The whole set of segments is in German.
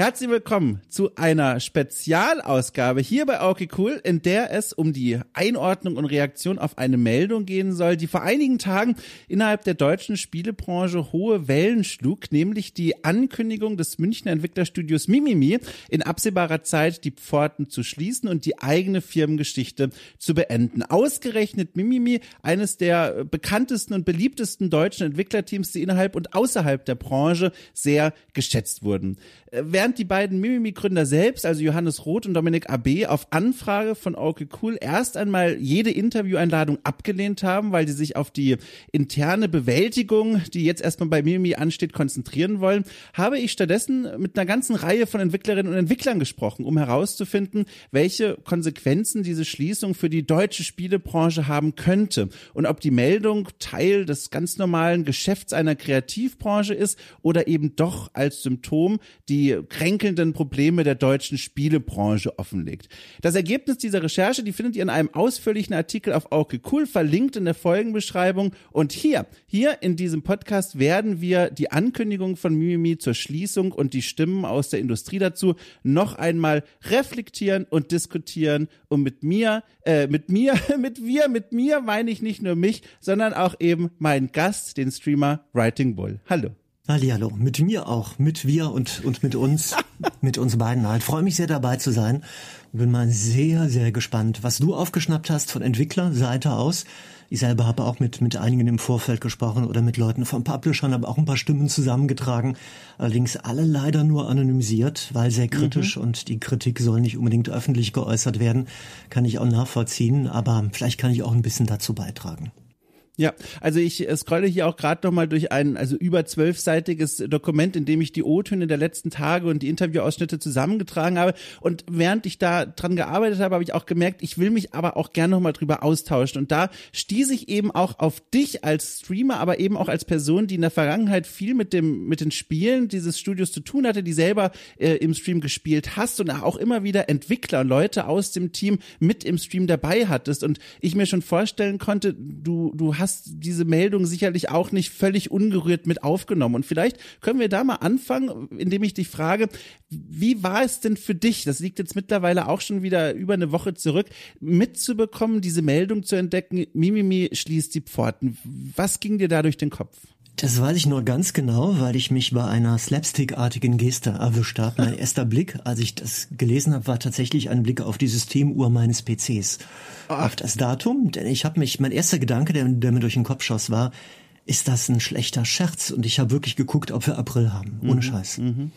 Herzlich willkommen zu einer Spezialausgabe hier bei Okay Cool, in der es um die Einordnung und Reaktion auf eine Meldung gehen soll, die vor einigen Tagen innerhalb der deutschen Spielebranche hohe Wellen schlug, nämlich die Ankündigung des Münchner Entwicklerstudios Mimimi, in absehbarer Zeit die Pforten zu schließen und die eigene Firmengeschichte zu beenden. Ausgerechnet Mimimi, eines der bekanntesten und beliebtesten deutschen Entwicklerteams, die innerhalb und außerhalb der Branche sehr geschätzt wurden. Während die beiden Mimimi-Gründer selbst, also Johannes Roth und Dominik AB, auf Anfrage von Okay Cool erst einmal jede Intervieweinladung abgelehnt haben, weil sie sich auf die interne Bewältigung, die jetzt erstmal bei Mimimi ansteht, konzentrieren wollen, habe ich stattdessen mit einer ganzen Reihe von Entwicklerinnen und Entwicklern gesprochen, um herauszufinden, welche Konsequenzen diese Schließung für die deutsche Spielebranche haben könnte und ob die Meldung Teil des ganz normalen Geschäfts einer Kreativbranche ist oder eben doch als Symptom die kränkelnden Probleme der deutschen Spielebranche offenlegt. Das Ergebnis dieser Recherche, die findet ihr in einem ausführlichen Artikel auf Auke Cool, verlinkt in der Folgenbeschreibung. Und hier, hier in diesem Podcast werden wir die Ankündigung von Mimimi zur Schließung und die Stimmen aus der Industrie dazu noch einmal reflektieren und diskutieren und mit mir, äh, mit mir, mit wir, mit mir meine ich nicht nur mich, sondern auch eben meinen Gast, den Streamer Writing Bull. Hallo. Hallihallo, mit mir auch, mit wir und, und mit uns, mit uns beiden halt. Freue mich sehr dabei zu sein und bin mal sehr, sehr gespannt, was du aufgeschnappt hast von Entwicklerseite aus. Ich selber habe auch mit, mit einigen im Vorfeld gesprochen oder mit Leuten von Publishern, habe auch ein paar Stimmen zusammengetragen. Allerdings alle leider nur anonymisiert, weil sehr kritisch mhm. und die Kritik soll nicht unbedingt öffentlich geäußert werden. Kann ich auch nachvollziehen, aber vielleicht kann ich auch ein bisschen dazu beitragen. Ja, also ich äh, scrolle hier auch gerade noch mal durch ein also über zwölfseitiges Dokument, in dem ich die O-Töne der letzten Tage und die Interviewausschnitte zusammengetragen habe. Und während ich da dran gearbeitet habe, habe ich auch gemerkt, ich will mich aber auch gerne noch mal drüber austauschen. Und da stieß ich eben auch auf dich als Streamer, aber eben auch als Person, die in der Vergangenheit viel mit dem mit den Spielen dieses Studios zu tun hatte, die selber äh, im Stream gespielt hast und auch immer wieder Entwickler, Leute aus dem Team mit im Stream dabei hattest. Und ich mir schon vorstellen konnte, du du hast hast diese Meldung sicherlich auch nicht völlig ungerührt mit aufgenommen. Und vielleicht können wir da mal anfangen, indem ich dich frage, wie war es denn für dich, das liegt jetzt mittlerweile auch schon wieder über eine Woche zurück, mitzubekommen, diese Meldung zu entdecken, Mimimi schließt die Pforten. Was ging dir da durch den Kopf? Das weiß ich nur ganz genau, weil ich mich bei einer slapstickartigen Geste erwischt habe. Mein erster Blick, als ich das gelesen habe, war tatsächlich ein Blick auf die Systemuhr meines PCs. Auf das Datum, denn ich habe mich, mein erster Gedanke, der, der, mir durch den Kopf schoss, war, ist das ein schlechter Scherz? Und ich habe wirklich geguckt, ob wir April haben. Ohne mhm. Scheiß. Mhm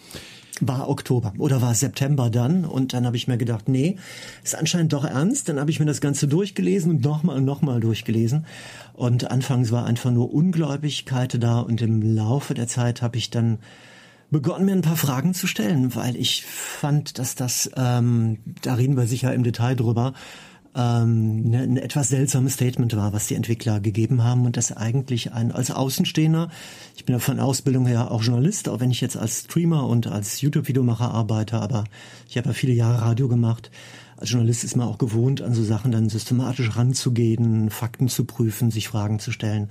war Oktober oder war September dann und dann habe ich mir gedacht, nee, ist anscheinend doch ernst. Dann habe ich mir das Ganze durchgelesen und nochmal und nochmal durchgelesen und anfangs war einfach nur Ungläubigkeit da und im Laufe der Zeit habe ich dann begonnen, mir ein paar Fragen zu stellen, weil ich fand, dass das, ähm, da reden wir sicher im Detail drüber, ähm, ne, ein etwas seltsames Statement war, was die Entwickler gegeben haben und das eigentlich ein als Außenstehender, ich bin ja von Ausbildung her auch Journalist, auch wenn ich jetzt als Streamer und als YouTube-Videomacher arbeite, aber ich habe ja viele Jahre Radio gemacht. Als Journalist ist man auch gewohnt, an so Sachen dann systematisch ranzugehen, Fakten zu prüfen, sich Fragen zu stellen.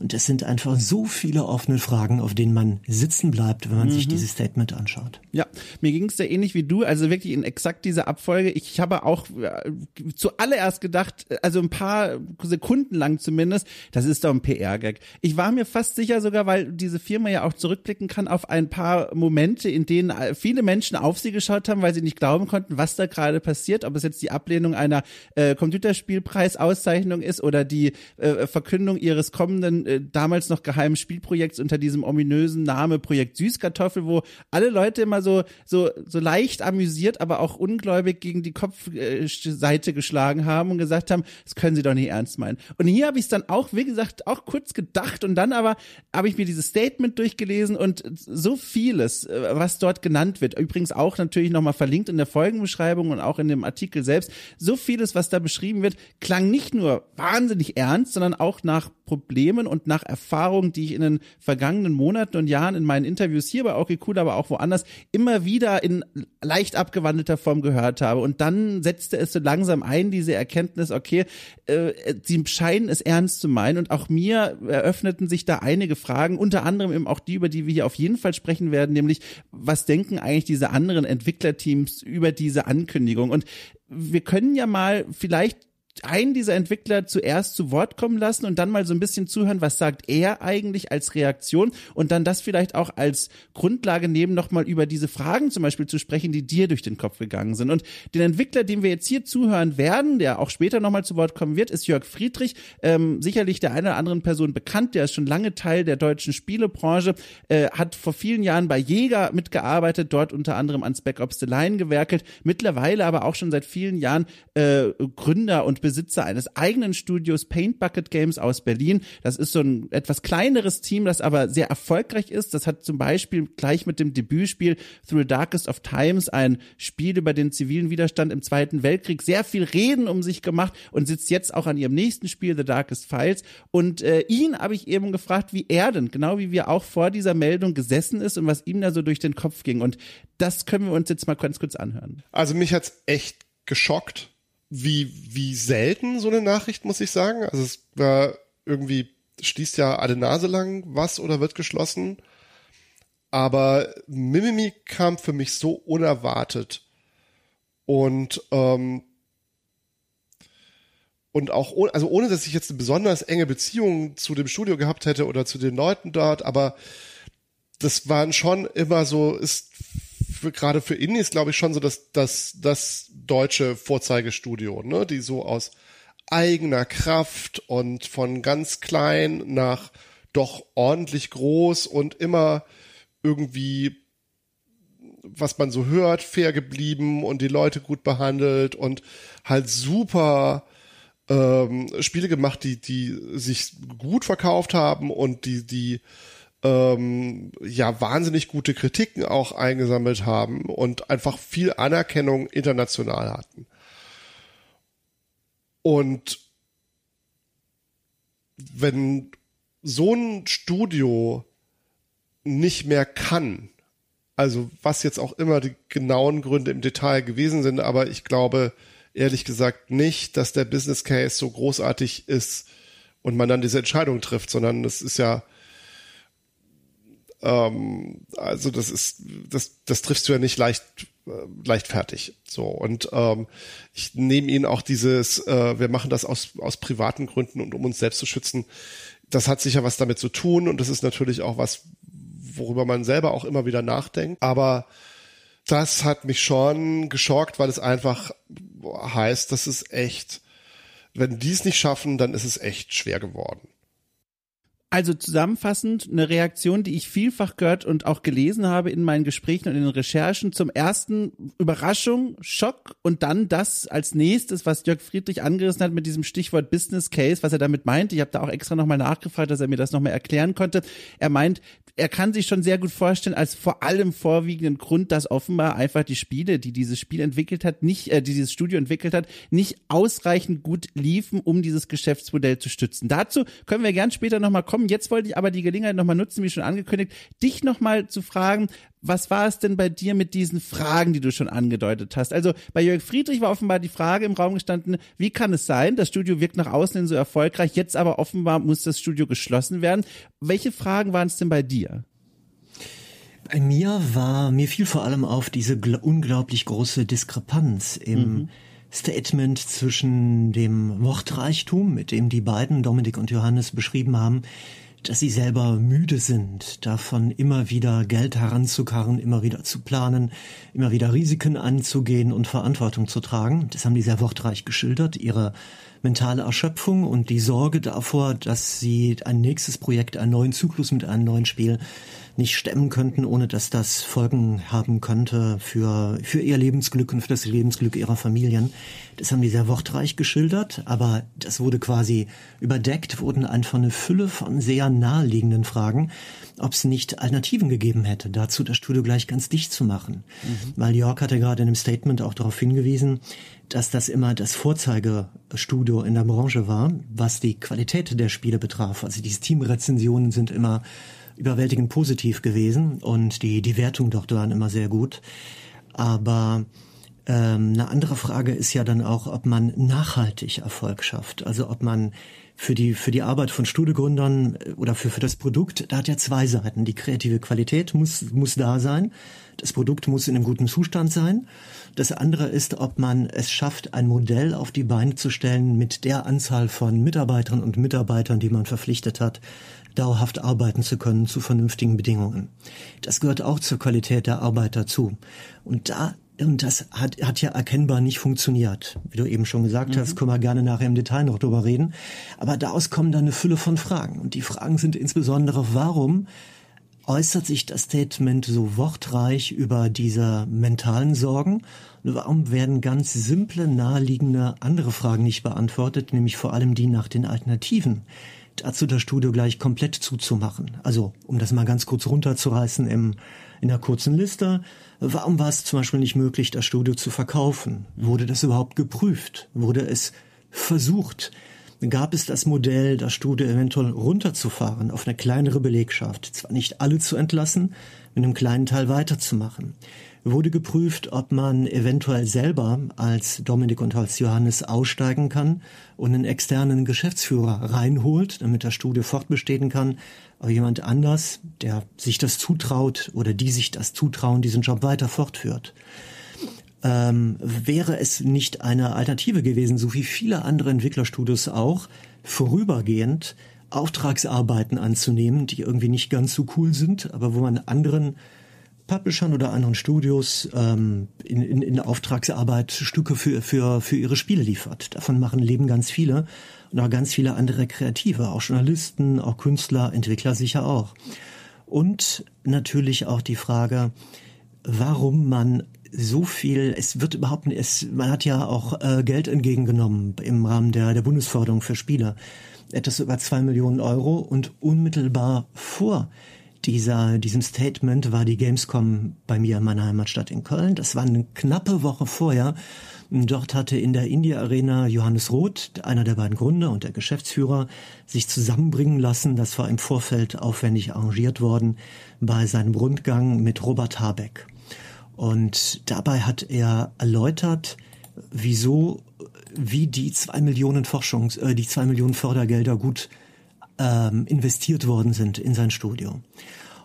Und es sind einfach so viele offene Fragen, auf denen man sitzen bleibt, wenn man mhm. sich dieses Statement anschaut. Ja, mir ging es da ähnlich wie du, also wirklich in exakt dieser Abfolge. Ich habe auch zuallererst gedacht, also ein paar Sekunden lang zumindest, das ist doch ein PR-Gag. Ich war mir fast sicher sogar, weil diese Firma ja auch zurückblicken kann auf ein paar Momente, in denen viele Menschen auf sie geschaut haben, weil sie nicht glauben konnten, was da gerade passiert, ob es jetzt die Ablehnung einer äh, Computerspielpreisauszeichnung ist oder die äh, Verkündung ihres kommenden äh, damals noch geheimen Spielprojekts unter diesem ominösen Name Projekt Süßkartoffel, wo alle Leute immer so so so leicht amüsiert, aber auch ungläubig gegen die Kopfseite geschlagen haben und gesagt haben, das können Sie doch nicht ernst meinen. Und hier habe ich es dann auch, wie gesagt, auch kurz gedacht und dann aber habe ich mir dieses Statement durchgelesen und so vieles, äh, was dort genannt wird. Übrigens auch natürlich nochmal verlinkt in der Folgenbeschreibung und auch in dem Artikel selbst. So vieles, was da beschrieben wird, klang nicht nur wahnsinnig ernst, sondern auch nach Problemen und nach Erfahrungen, die ich in den vergangenen Monaten und Jahren in meinen Interviews hier bei Okay Cool, aber auch woanders immer wieder in leicht abgewandelter Form gehört habe. Und dann setzte es so langsam ein, diese Erkenntnis, okay, äh, sie scheinen es ernst zu meinen. Und auch mir eröffneten sich da einige Fragen, unter anderem eben auch die, über die wir hier auf jeden Fall sprechen werden, nämlich was denken eigentlich diese anderen Entwicklerteams über diese Ankündigung? Und wir können ja mal vielleicht einen dieser Entwickler zuerst zu Wort kommen lassen und dann mal so ein bisschen zuhören, was sagt er eigentlich als Reaktion und dann das vielleicht auch als Grundlage nehmen, nochmal über diese Fragen zum Beispiel zu sprechen, die dir durch den Kopf gegangen sind. Und den Entwickler, dem wir jetzt hier zuhören werden, der auch später nochmal zu Wort kommen wird, ist Jörg Friedrich, ähm, sicherlich der einer oder anderen Person bekannt, der ist schon lange Teil der deutschen Spielebranche, äh, hat vor vielen Jahren bei Jäger mitgearbeitet, dort unter anderem an Spec Ops The Line gewerkelt, mittlerweile aber auch schon seit vielen Jahren äh, Gründer und Besitzer eines eigenen Studios Paint Bucket Games aus Berlin. Das ist so ein etwas kleineres Team, das aber sehr erfolgreich ist. Das hat zum Beispiel gleich mit dem Debütspiel Through the Darkest of Times ein Spiel über den zivilen Widerstand im Zweiten Weltkrieg sehr viel Reden um sich gemacht und sitzt jetzt auch an ihrem nächsten Spiel The Darkest Files. Und äh, ihn habe ich eben gefragt, wie er denn, genau wie wir auch vor dieser Meldung gesessen ist und was ihm da so durch den Kopf ging. Und das können wir uns jetzt mal ganz kurz anhören. Also mich hat's echt geschockt wie, wie selten so eine Nachricht, muss ich sagen. Also es war irgendwie, schließt ja alle Nase lang was oder wird geschlossen. Aber Mimimi kam für mich so unerwartet. Und, ähm, und auch ohne, also ohne, dass ich jetzt eine besonders enge Beziehung zu dem Studio gehabt hätte oder zu den Leuten dort, aber das waren schon immer so, ist für, gerade für Indies, glaube ich, schon so das, das, das deutsche Vorzeigestudio, ne, die so aus eigener Kraft und von ganz klein nach doch ordentlich groß und immer irgendwie, was man so hört, fair geblieben und die Leute gut behandelt und halt super ähm, Spiele gemacht, die, die sich gut verkauft haben und die, die ähm, ja wahnsinnig gute Kritiken auch eingesammelt haben und einfach viel Anerkennung international hatten. Und wenn so ein Studio nicht mehr kann, also was jetzt auch immer die genauen Gründe im Detail gewesen sind, aber ich glaube ehrlich gesagt nicht, dass der Business Case so großartig ist und man dann diese Entscheidung trifft, sondern es ist ja ähm, also das ist, das, das triffst du ja nicht leicht, äh, leichtfertig. So und ähm, ich nehme ihnen auch dieses, äh, wir machen das aus aus privaten Gründen und um uns selbst zu schützen. Das hat sicher was damit zu tun und das ist natürlich auch was, worüber man selber auch immer wieder nachdenkt. Aber das hat mich schon geschockt, weil es einfach heißt, dass es echt, wenn die es nicht schaffen, dann ist es echt schwer geworden. Also zusammenfassend eine Reaktion, die ich vielfach gehört und auch gelesen habe in meinen Gesprächen und in den Recherchen. Zum ersten Überraschung, Schock und dann das als nächstes, was Jörg Friedrich angerissen hat mit diesem Stichwort Business Case, was er damit meint. Ich habe da auch extra nochmal nachgefragt, dass er mir das nochmal erklären konnte. Er meint, er kann sich schon sehr gut vorstellen, als vor allem vorwiegenden Grund, dass offenbar einfach die Spiele, die dieses Spiel entwickelt hat, nicht, äh, die dieses Studio entwickelt hat, nicht ausreichend gut liefen, um dieses Geschäftsmodell zu stützen. Dazu können wir gern später nochmal kommen. Jetzt wollte ich aber die Gelegenheit nochmal nutzen, wie schon angekündigt, dich nochmal zu fragen, was war es denn bei dir mit diesen Fragen, die du schon angedeutet hast? Also bei Jörg Friedrich war offenbar die Frage im Raum gestanden, wie kann es sein, das Studio wirkt nach außen hin so erfolgreich, jetzt aber offenbar muss das Studio geschlossen werden. Welche Fragen waren es denn bei dir? Bei mir war, mir fiel vor allem auf diese unglaublich große Diskrepanz im mhm. Statement zwischen dem Wortreichtum, mit dem die beiden, Dominik und Johannes, beschrieben haben, dass sie selber müde sind, davon immer wieder Geld heranzukarren, immer wieder zu planen, immer wieder Risiken anzugehen und Verantwortung zu tragen. Das haben die sehr wortreich geschildert, ihre mentale Erschöpfung und die Sorge davor, dass sie ein nächstes Projekt, einen neuen Zyklus mit einem neuen Spiel nicht stemmen könnten, ohne dass das Folgen haben könnte für, für ihr Lebensglück und für das Lebensglück ihrer Familien. Das haben die sehr wortreich geschildert, aber das wurde quasi überdeckt, wurden einfach eine Fülle von sehr naheliegenden Fragen, ob es nicht Alternativen gegeben hätte, dazu das Studio gleich ganz dicht zu machen. Mhm. Weil York hatte gerade in einem Statement auch darauf hingewiesen, dass das immer das Vorzeigestudio in der Branche war, was die Qualität der Spiele betraf. Also die Steam-Rezensionen sind immer überwältigend positiv gewesen und die, die Wertungen dort waren immer sehr gut. Aber ähm, eine andere Frage ist ja dann auch, ob man nachhaltig Erfolg schafft. Also ob man für die, für die Arbeit von Studiegründern äh, oder für, für das Produkt, da hat ja zwei Seiten. Die kreative Qualität muss, muss da sein. Das Produkt muss in einem guten Zustand sein. Das andere ist, ob man es schafft, ein Modell auf die Beine zu stellen mit der Anzahl von Mitarbeiterinnen und Mitarbeitern, die man verpflichtet hat, dauerhaft arbeiten zu können zu vernünftigen Bedingungen. Das gehört auch zur Qualität der Arbeit dazu. Und da und das hat, hat ja erkennbar nicht funktioniert. Wie du eben schon gesagt mhm. hast, können wir gerne nachher im Detail noch drüber reden. Aber daraus kommen dann eine Fülle von Fragen. Und die Fragen sind insbesondere, warum äußert sich das Statement so wortreich über diese mentalen Sorgen? Und warum werden ganz simple, naheliegende andere Fragen nicht beantwortet, nämlich vor allem die nach den Alternativen? Dazu das Studio gleich komplett zuzumachen. Also, um das mal ganz kurz runterzureißen im, in der kurzen Liste. Warum war es zum Beispiel nicht möglich, das Studio zu verkaufen? Wurde das überhaupt geprüft? Wurde es versucht? Gab es das Modell, das Studio eventuell runterzufahren auf eine kleinere Belegschaft? Zwar nicht alle zu entlassen, mit einem kleinen Teil weiterzumachen wurde geprüft, ob man eventuell selber als Dominik und als Johannes aussteigen kann und einen externen Geschäftsführer reinholt, damit das Studio fortbestehen kann. Aber jemand anders, der sich das zutraut oder die sich das zutrauen, diesen Job weiter fortführt. Ähm, wäre es nicht eine Alternative gewesen, so wie viele andere Entwicklerstudios auch, vorübergehend Auftragsarbeiten anzunehmen, die irgendwie nicht ganz so cool sind, aber wo man anderen Publishern oder anderen Studios ähm, in, in, in Auftragsarbeit Stücke für, für, für ihre Spiele liefert. Davon machen Leben ganz viele und auch ganz viele andere Kreative, auch Journalisten, auch Künstler, Entwickler sicher auch. Und natürlich auch die Frage, warum man so viel, es wird überhaupt nicht, es, man hat ja auch äh, Geld entgegengenommen im Rahmen der, der Bundesförderung für Spieler. Etwas über zwei Millionen Euro und unmittelbar vor dieser, diesem Statement war die Gamescom bei mir in meiner Heimatstadt in Köln. Das war eine knappe Woche vorher. Dort hatte in der India Arena Johannes Roth, einer der beiden Gründer und der Geschäftsführer, sich zusammenbringen lassen. Das war im Vorfeld aufwendig arrangiert worden bei seinem Rundgang mit Robert Habeck. Und dabei hat er erläutert, wieso, wie die zwei Millionen Forschungs, äh, die zwei Millionen Fördergelder gut ähm, investiert worden sind in sein Studio.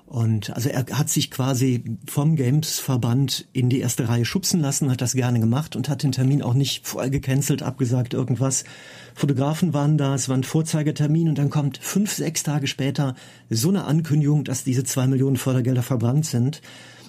Und also er hat sich quasi vom Games-Verband in die erste Reihe schubsen lassen, hat das gerne gemacht und hat den Termin auch nicht voll gecancelt, abgesagt, irgendwas. Fotografen waren da, es war ein Vorzeigetermin und dann kommt fünf, sechs Tage später so eine Ankündigung, dass diese zwei Millionen Fördergelder verbrannt sind.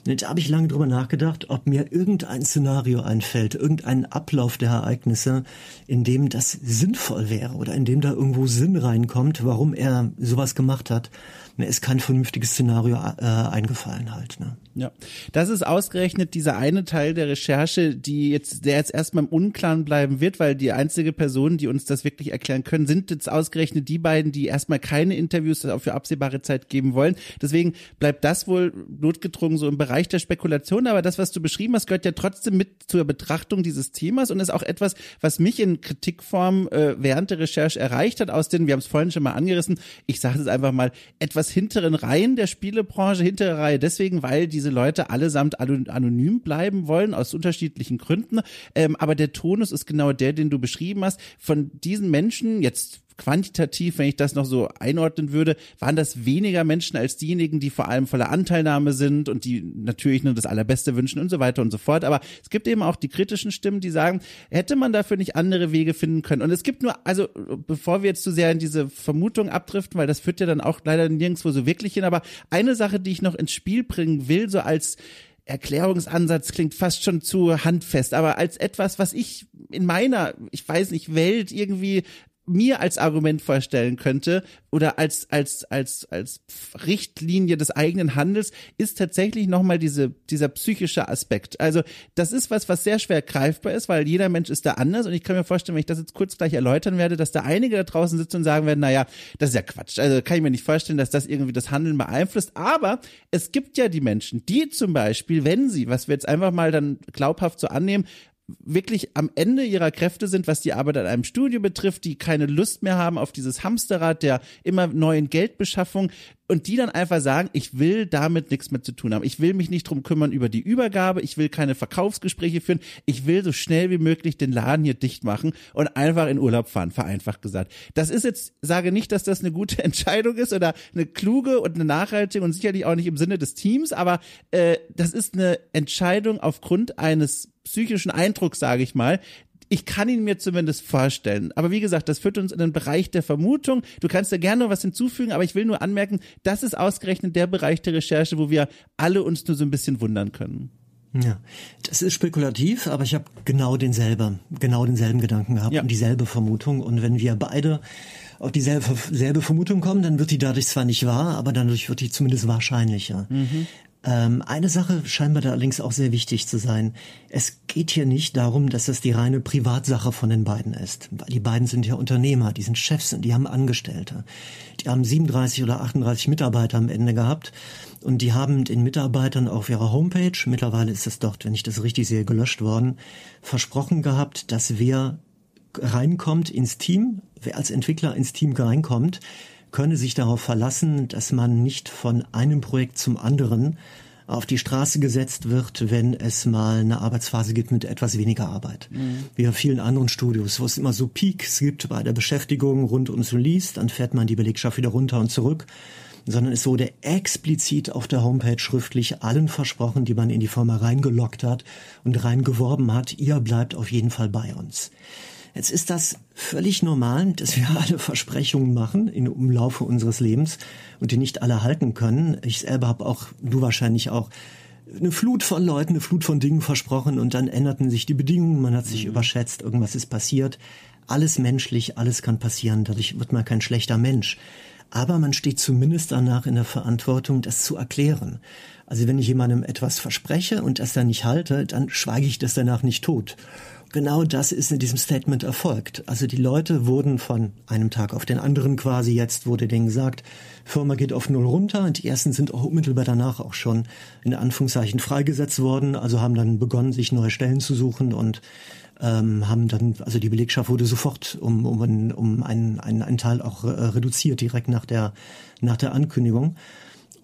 Und da habe ich lange drüber nachgedacht, ob mir irgendein Szenario einfällt, irgendein Ablauf der Ereignisse, in dem das sinnvoll wäre oder in dem da irgendwo Sinn reinkommt, warum er sowas gemacht hat mir ist kein vernünftiges Szenario äh, eingefallen halt. Ne? Ja, das ist ausgerechnet dieser eine Teil der Recherche, die jetzt, der jetzt erstmal im Unklaren bleiben wird, weil die einzige Person, die uns das wirklich erklären können, sind jetzt ausgerechnet die beiden, die erstmal keine Interviews für absehbare Zeit geben wollen. Deswegen bleibt das wohl notgedrungen so im Bereich der Spekulation. Aber das, was du beschrieben hast, gehört ja trotzdem mit zur Betrachtung dieses Themas und ist auch etwas, was mich in Kritikform äh, während der Recherche erreicht hat, aus den, wir haben es vorhin schon mal angerissen, ich sage es einfach mal, etwas hinteren Reihen der Spielebranche, hintere Reihe deswegen, weil diese Leute allesamt anonym bleiben wollen, aus unterschiedlichen Gründen. Ähm, aber der Tonus ist genau der, den du beschrieben hast. Von diesen Menschen, jetzt quantitativ, wenn ich das noch so einordnen würde, waren das weniger Menschen als diejenigen, die vor allem voller Anteilnahme sind und die natürlich nur das Allerbeste wünschen und so weiter und so fort. Aber es gibt eben auch die kritischen Stimmen, die sagen, hätte man dafür nicht andere Wege finden können. Und es gibt nur, also bevor wir jetzt zu sehr in diese Vermutung abdriften, weil das führt ja dann auch leider nirgendwo so wirklich hin, aber eine Sache, die ich noch ins Spiel bringen will, so als Erklärungsansatz klingt fast schon zu handfest, aber als etwas, was ich in meiner, ich weiß nicht, Welt irgendwie mir als Argument vorstellen könnte oder als als als als Richtlinie des eigenen Handels ist tatsächlich noch mal diese dieser psychische Aspekt. Also das ist was was sehr schwer greifbar ist, weil jeder Mensch ist da anders und ich kann mir vorstellen, wenn ich das jetzt kurz gleich erläutern werde, dass da einige da draußen sitzen und sagen werden, naja, das ist ja Quatsch. Also kann ich mir nicht vorstellen, dass das irgendwie das Handeln beeinflusst. Aber es gibt ja die Menschen, die zum Beispiel, wenn sie, was wir jetzt einfach mal dann glaubhaft so annehmen, wirklich am Ende ihrer Kräfte sind, was die Arbeit an einem Studio betrifft, die keine Lust mehr haben auf dieses Hamsterrad der immer neuen Geldbeschaffung und die dann einfach sagen, ich will damit nichts mehr zu tun haben. Ich will mich nicht drum kümmern über die Übergabe, ich will keine Verkaufsgespräche führen, ich will so schnell wie möglich den Laden hier dicht machen und einfach in Urlaub fahren, vereinfacht gesagt. Das ist jetzt, sage nicht, dass das eine gute Entscheidung ist oder eine kluge und eine nachhaltige und sicherlich auch nicht im Sinne des Teams, aber äh, das ist eine Entscheidung aufgrund eines psychischen Eindruck, sage ich mal, ich kann ihn mir zumindest vorstellen. Aber wie gesagt, das führt uns in den Bereich der Vermutung. Du kannst da gerne was hinzufügen, aber ich will nur anmerken, das ist ausgerechnet der Bereich der Recherche, wo wir alle uns nur so ein bisschen wundern können. Ja, das ist spekulativ, aber ich habe genau denselben, genau denselben Gedanken gehabt ja. und dieselbe Vermutung. Und wenn wir beide auf dieselbe selbe Vermutung kommen, dann wird die dadurch zwar nicht wahr, aber dadurch wird die zumindest wahrscheinlicher. Mhm. Ähm, eine Sache scheint mir da allerdings auch sehr wichtig zu sein. Es geht hier nicht darum, dass das die reine Privatsache von den beiden ist. Weil die beiden sind ja Unternehmer, die sind Chefs und die haben Angestellte. Die haben 37 oder 38 Mitarbeiter am Ende gehabt und die haben den Mitarbeitern auf ihrer Homepage, mittlerweile ist es dort, wenn ich das richtig sehe, gelöscht worden, versprochen gehabt, dass wer reinkommt ins Team, wer als Entwickler ins Team reinkommt, könne sich darauf verlassen, dass man nicht von einem Projekt zum anderen auf die Straße gesetzt wird, wenn es mal eine Arbeitsphase gibt mit etwas weniger Arbeit. Mhm. Wie bei vielen anderen Studios, wo es immer so Peaks gibt bei der Beschäftigung rund ums Release, dann fährt man die Belegschaft wieder runter und zurück, sondern es wurde explizit auf der Homepage schriftlich allen versprochen, die man in die Firma reingelockt hat und reingeworben hat, ihr bleibt auf jeden Fall bei uns. Jetzt ist das völlig normal, dass wir alle Versprechungen machen im Laufe unseres Lebens und die nicht alle halten können. Ich selber habe auch, du wahrscheinlich auch, eine Flut von Leuten, eine Flut von Dingen versprochen und dann änderten sich die Bedingungen, man hat sich mhm. überschätzt, irgendwas ist passiert. Alles menschlich, alles kann passieren, dadurch wird man kein schlechter Mensch. Aber man steht zumindest danach in der Verantwortung, das zu erklären. Also wenn ich jemandem etwas verspreche und das dann nicht halte, dann schweige ich das danach nicht tot genau das ist in diesem Statement erfolgt. Also die Leute wurden von einem Tag auf den anderen quasi, jetzt wurde denen gesagt, Firma geht auf Null runter und die ersten sind auch unmittelbar danach auch schon in Anführungszeichen freigesetzt worden, also haben dann begonnen, sich neue Stellen zu suchen und ähm, haben dann, also die Belegschaft wurde sofort um, um, um einen, einen, einen Teil auch äh, reduziert, direkt nach der, nach der Ankündigung.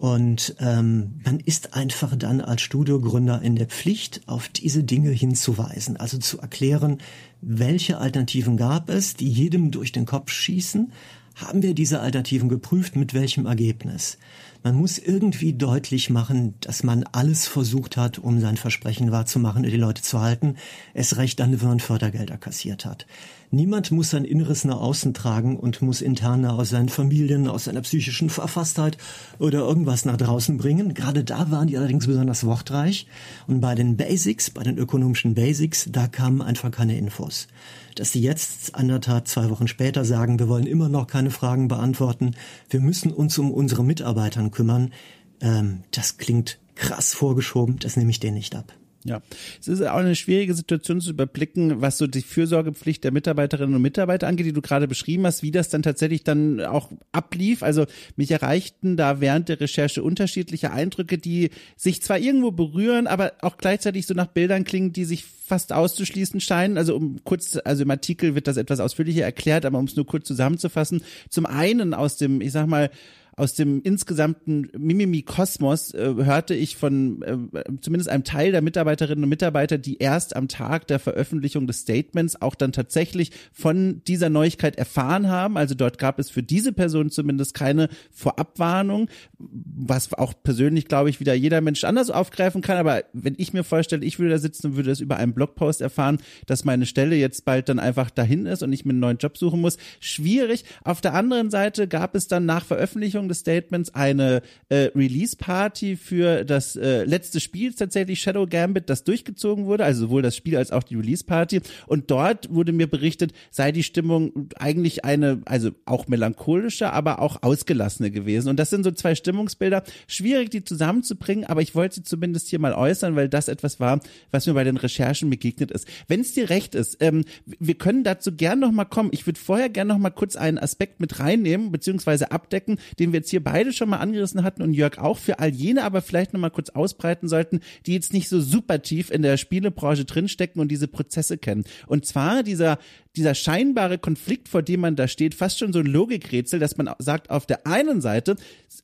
Und ähm, man ist einfach dann als Studiogründer in der Pflicht, auf diese Dinge hinzuweisen, also zu erklären, welche Alternativen gab es, die jedem durch den Kopf schießen. Haben wir diese Alternativen geprüft, mit welchem Ergebnis? Man muss irgendwie deutlich machen, dass man alles versucht hat, um sein Versprechen wahrzumachen und die Leute zu halten, es recht wenn man Fördergelder kassiert hat. Niemand muss sein Inneres nach außen tragen und muss interne aus seinen Familien, aus seiner psychischen Verfasstheit oder irgendwas nach draußen bringen. Gerade da waren die allerdings besonders wortreich. Und bei den Basics, bei den ökonomischen Basics, da kamen einfach keine Infos. Dass die jetzt anderthalb, zwei Wochen später sagen, wir wollen immer noch keine Fragen beantworten, wir müssen uns um unsere Mitarbeitern kümmern, ähm, das klingt krass vorgeschoben, das nehme ich denen nicht ab. Ja, es ist auch eine schwierige Situation zu überblicken, was so die Fürsorgepflicht der Mitarbeiterinnen und Mitarbeiter angeht, die du gerade beschrieben hast, wie das dann tatsächlich dann auch ablief. Also mich erreichten da während der Recherche unterschiedliche Eindrücke, die sich zwar irgendwo berühren, aber auch gleichzeitig so nach Bildern klingen, die sich fast auszuschließen scheinen. Also um kurz, also im Artikel wird das etwas ausführlicher erklärt, aber um es nur kurz zusammenzufassen. Zum einen aus dem, ich sag mal, aus dem insgesamten Mimimi-Kosmos äh, hörte ich von äh, zumindest einem Teil der Mitarbeiterinnen und Mitarbeiter, die erst am Tag der Veröffentlichung des Statements auch dann tatsächlich von dieser Neuigkeit erfahren haben. Also dort gab es für diese Person zumindest keine Vorabwarnung, was auch persönlich, glaube ich, wieder jeder Mensch anders aufgreifen kann. Aber wenn ich mir vorstelle, ich würde da sitzen und würde es über einen Blogpost erfahren, dass meine Stelle jetzt bald dann einfach dahin ist und ich mir einen neuen Job suchen muss, schwierig. Auf der anderen Seite gab es dann nach Veröffentlichung Einleitung des Statements eine äh, Release-Party für das äh, letzte Spiel tatsächlich Shadow Gambit, das durchgezogen wurde, also sowohl das Spiel als auch die Release-Party. Und dort wurde mir berichtet, sei die Stimmung eigentlich eine, also auch melancholische, aber auch ausgelassene gewesen. Und das sind so zwei Stimmungsbilder. Schwierig, die zusammenzubringen, aber ich wollte sie zumindest hier mal äußern, weil das etwas war, was mir bei den Recherchen begegnet ist. Wenn es dir recht ist, ähm, wir können dazu gern noch mal kommen. Ich würde vorher gern noch mal kurz einen Aspekt mit reinnehmen, beziehungsweise abdecken, den wir jetzt hier beide schon mal angerissen hatten und Jörg auch für all jene aber vielleicht noch mal kurz ausbreiten sollten, die jetzt nicht so super tief in der Spielebranche drinstecken und diese Prozesse kennen. Und zwar dieser dieser scheinbare Konflikt, vor dem man da steht, fast schon so ein Logikrätsel, dass man sagt, auf der einen Seite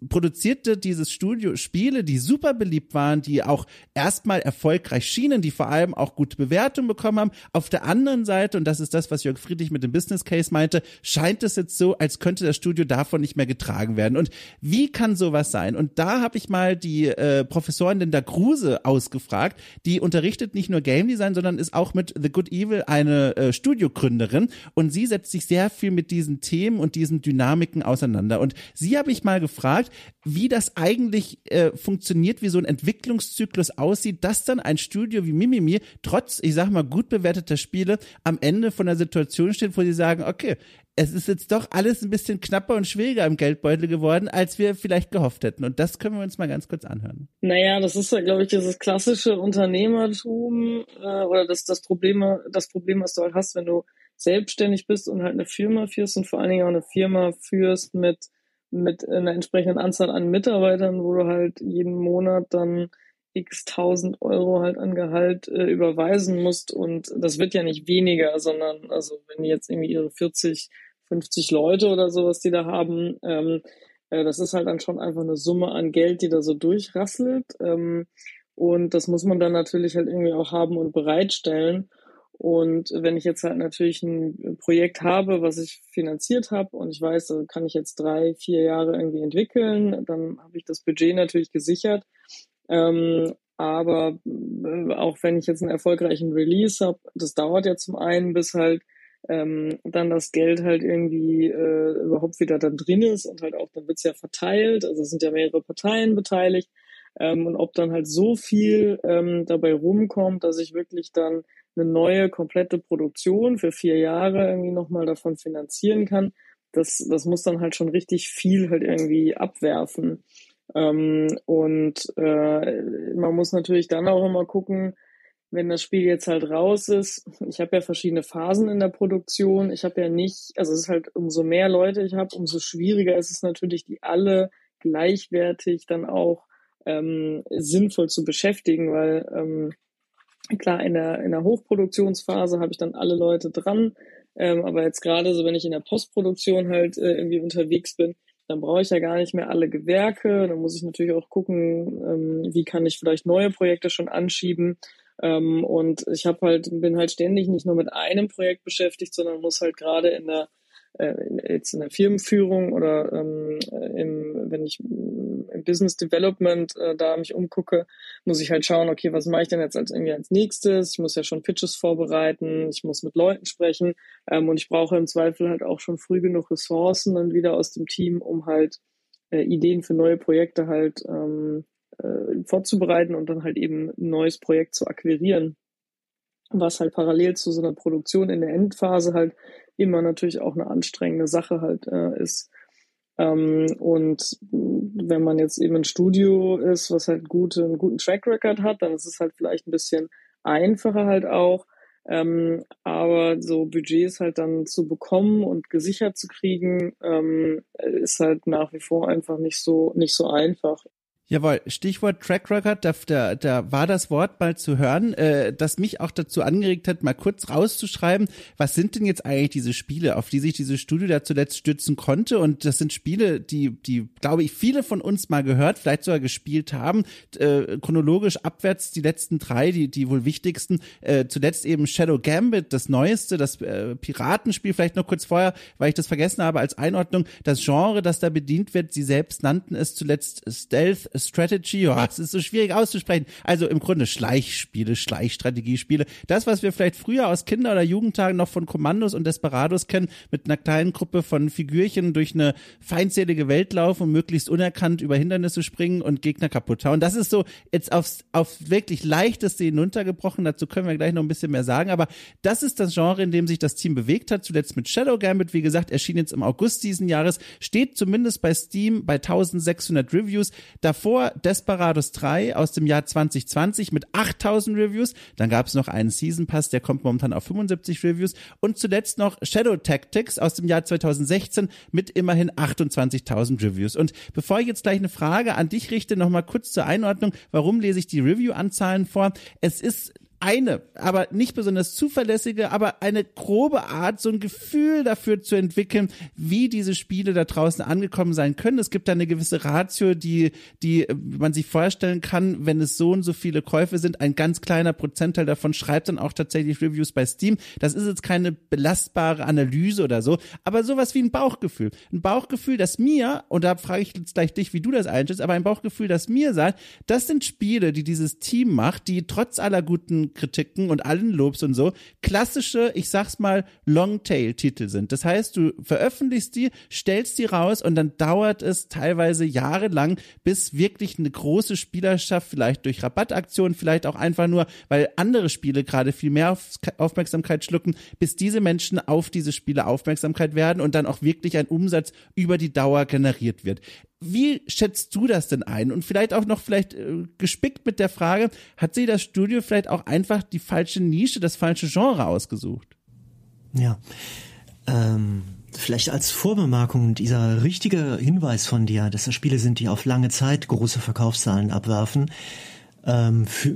produzierte dieses Studio Spiele, die super beliebt waren, die auch erstmal erfolgreich schienen, die vor allem auch gute Bewertungen bekommen haben. Auf der anderen Seite, und das ist das, was Jörg Friedrich mit dem Business Case meinte, scheint es jetzt so, als könnte das Studio davon nicht mehr getragen werden. Und wie kann sowas sein? Und da habe ich mal die äh, Professorin Linda Kruse ausgefragt, die unterrichtet nicht nur Game Design, sondern ist auch mit The Good Evil eine äh, Studiogründerin und sie setzt sich sehr viel mit diesen Themen und diesen Dynamiken auseinander. Und sie habe ich mal gefragt, wie das eigentlich äh, funktioniert, wie so ein Entwicklungszyklus aussieht, dass dann ein Studio wie Mimimi trotz, ich sag mal, gut bewerteter Spiele am Ende von der Situation steht, wo sie sagen, okay, es ist jetzt doch alles ein bisschen knapper und schwieriger im Geldbeutel geworden, als wir vielleicht gehofft hätten. Und das können wir uns mal ganz kurz anhören. Naja, das ist ja, glaube ich, dieses klassische Unternehmertum äh, oder das, das, Problem, das Problem, was du halt hast, wenn du selbstständig bist und halt eine Firma führst und vor allen Dingen auch eine Firma führst mit, mit einer entsprechenden Anzahl an Mitarbeitern, wo du halt jeden Monat dann x tausend Euro halt an Gehalt äh, überweisen musst und das wird ja nicht weniger, sondern also wenn die jetzt irgendwie ihre 40 50 Leute oder sowas, die da haben. Ähm, äh, das ist halt dann schon einfach eine Summe an Geld, die da so durchrasselt. Ähm, und das muss man dann natürlich halt irgendwie auch haben und bereitstellen. Und wenn ich jetzt halt natürlich ein Projekt habe, was ich finanziert habe und ich weiß, da kann ich jetzt drei, vier Jahre irgendwie entwickeln, dann habe ich das Budget natürlich gesichert. Ähm, aber äh, auch wenn ich jetzt einen erfolgreichen Release habe, das dauert ja zum einen, bis halt ähm, dann das Geld halt irgendwie äh, überhaupt wieder dann drin ist und halt auch, dann wird's ja verteilt, also es sind ja mehrere Parteien beteiligt ähm, und ob dann halt so viel ähm, dabei rumkommt, dass ich wirklich dann eine neue, komplette Produktion für vier Jahre irgendwie nochmal davon finanzieren kann, das, das muss dann halt schon richtig viel halt irgendwie abwerfen. Ähm, und äh, man muss natürlich dann auch immer gucken, wenn das Spiel jetzt halt raus ist, ich habe ja verschiedene Phasen in der Produktion. Ich habe ja nicht, also es ist halt, umso mehr Leute ich habe, umso schwieriger ist es natürlich, die alle gleichwertig dann auch ähm, sinnvoll zu beschäftigen, weil ähm, klar, in der, in der Hochproduktionsphase habe ich dann alle Leute dran, ähm, aber jetzt gerade so, wenn ich in der Postproduktion halt äh, irgendwie unterwegs bin, dann brauche ich ja gar nicht mehr alle Gewerke. Dann muss ich natürlich auch gucken, ähm, wie kann ich vielleicht neue Projekte schon anschieben. Ähm, und ich habe halt, bin halt ständig nicht nur mit einem Projekt beschäftigt, sondern muss halt gerade in der äh, jetzt in der Firmenführung oder ähm, im, wenn ich im Business Development äh, da mich umgucke, muss ich halt schauen, okay, was mache ich denn jetzt als irgendwie als nächstes? Ich muss ja schon Pitches vorbereiten, ich muss mit Leuten sprechen ähm, und ich brauche im Zweifel halt auch schon früh genug Ressourcen dann wieder aus dem Team, um halt äh, Ideen für neue Projekte halt ähm, äh, vorzubereiten und dann halt eben ein neues Projekt zu akquirieren. Was halt parallel zu so einer Produktion in der Endphase halt immer natürlich auch eine anstrengende Sache halt äh, ist. Ähm, und wenn man jetzt eben ein Studio ist, was halt gute, einen guten Track Record hat, dann ist es halt vielleicht ein bisschen einfacher halt auch. Ähm, aber so Budgets halt dann zu bekommen und gesichert zu kriegen, ähm, ist halt nach wie vor einfach nicht so nicht so einfach. Jawohl, Stichwort Track Record, da, da, da war das Wort mal zu hören, äh, das mich auch dazu angeregt hat, mal kurz rauszuschreiben, was sind denn jetzt eigentlich diese Spiele, auf die sich dieses Studio da zuletzt stützen konnte? Und das sind Spiele, die, die, glaube ich, viele von uns mal gehört, vielleicht sogar gespielt haben. Äh, chronologisch abwärts die letzten drei, die, die wohl wichtigsten. Äh, zuletzt eben Shadow Gambit, das neueste, das äh, Piratenspiel, vielleicht noch kurz vorher, weil ich das vergessen habe als Einordnung. Das Genre, das da bedient wird, sie selbst nannten es zuletzt Stealth Strategy, oh, es ist so schwierig auszusprechen. Also im Grunde Schleichspiele, Schleichstrategiespiele. Das, was wir vielleicht früher aus Kinder- oder Jugendtagen noch von Kommandos und Desperados kennen, mit einer kleinen Gruppe von Figürchen durch eine feindselige Welt laufen und möglichst unerkannt über Hindernisse springen und Gegner kaputt hauen. Das ist so jetzt aufs, auf wirklich leichteste hinuntergebrochen. Dazu können wir gleich noch ein bisschen mehr sagen. Aber das ist das Genre, in dem sich das Team bewegt hat. Zuletzt mit Shadow Gambit, wie gesagt, erschien jetzt im August diesen Jahres, steht zumindest bei Steam bei 1600 Reviews. Davor Desperados 3 aus dem Jahr 2020 mit 8000 Reviews. Dann gab es noch einen Season Pass, der kommt momentan auf 75 Reviews. Und zuletzt noch Shadow Tactics aus dem Jahr 2016 mit immerhin 28.000 Reviews. Und bevor ich jetzt gleich eine Frage an dich richte, nochmal kurz zur Einordnung, warum lese ich die Review-Anzahlen vor? Es ist eine, aber nicht besonders zuverlässige, aber eine grobe Art, so ein Gefühl dafür zu entwickeln, wie diese Spiele da draußen angekommen sein können. Es gibt da eine gewisse Ratio, die, die man sich vorstellen kann, wenn es so und so viele Käufe sind. Ein ganz kleiner Prozentteil davon schreibt dann auch tatsächlich Reviews bei Steam. Das ist jetzt keine belastbare Analyse oder so, aber sowas wie ein Bauchgefühl. Ein Bauchgefühl, das mir, und da frage ich jetzt gleich dich, wie du das einschätzt, aber ein Bauchgefühl, das mir sagt, das sind Spiele, die dieses Team macht, die trotz aller guten Kritiken und allen Lobs und so klassische, ich sag's mal, Longtail-Titel sind. Das heißt, du veröffentlichst die, stellst die raus und dann dauert es teilweise jahrelang, bis wirklich eine große Spielerschaft, vielleicht durch Rabattaktionen, vielleicht auch einfach nur, weil andere Spiele gerade viel mehr Aufmerksamkeit schlucken, bis diese Menschen auf diese Spiele Aufmerksamkeit werden und dann auch wirklich ein Umsatz über die Dauer generiert wird. Wie schätzt du das denn ein? Und vielleicht auch noch vielleicht äh, gespickt mit der Frage, hat sich das Studio vielleicht auch einfach die falsche Nische, das falsche Genre ausgesucht? Ja. Ähm, vielleicht als Vorbemerkung dieser richtige Hinweis von dir, dass das Spiele sind, die auf lange Zeit große Verkaufszahlen abwerfen. Ähm, für,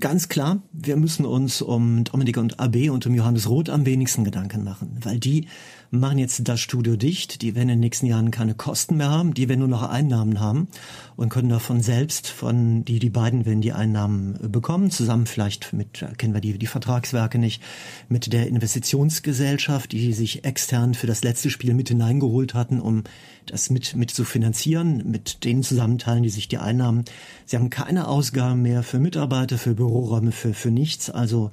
ganz klar, wir müssen uns um Dominik und AB und um Johannes Roth am wenigsten Gedanken machen, weil die machen jetzt das Studio dicht, die werden in den nächsten Jahren keine Kosten mehr haben, die werden nur noch Einnahmen haben und können davon selbst, von die, die beiden werden die Einnahmen bekommen, zusammen vielleicht mit, kennen wir die, die Vertragswerke nicht, mit der Investitionsgesellschaft, die sich extern für das letzte Spiel mit hineingeholt hatten, um das mit, mit zu finanzieren, mit denen zusammenteilen, die sich die Einnahmen. Sie haben keine Ausgaben mehr für Mitarbeiter, für Büroräume, für, für nichts, also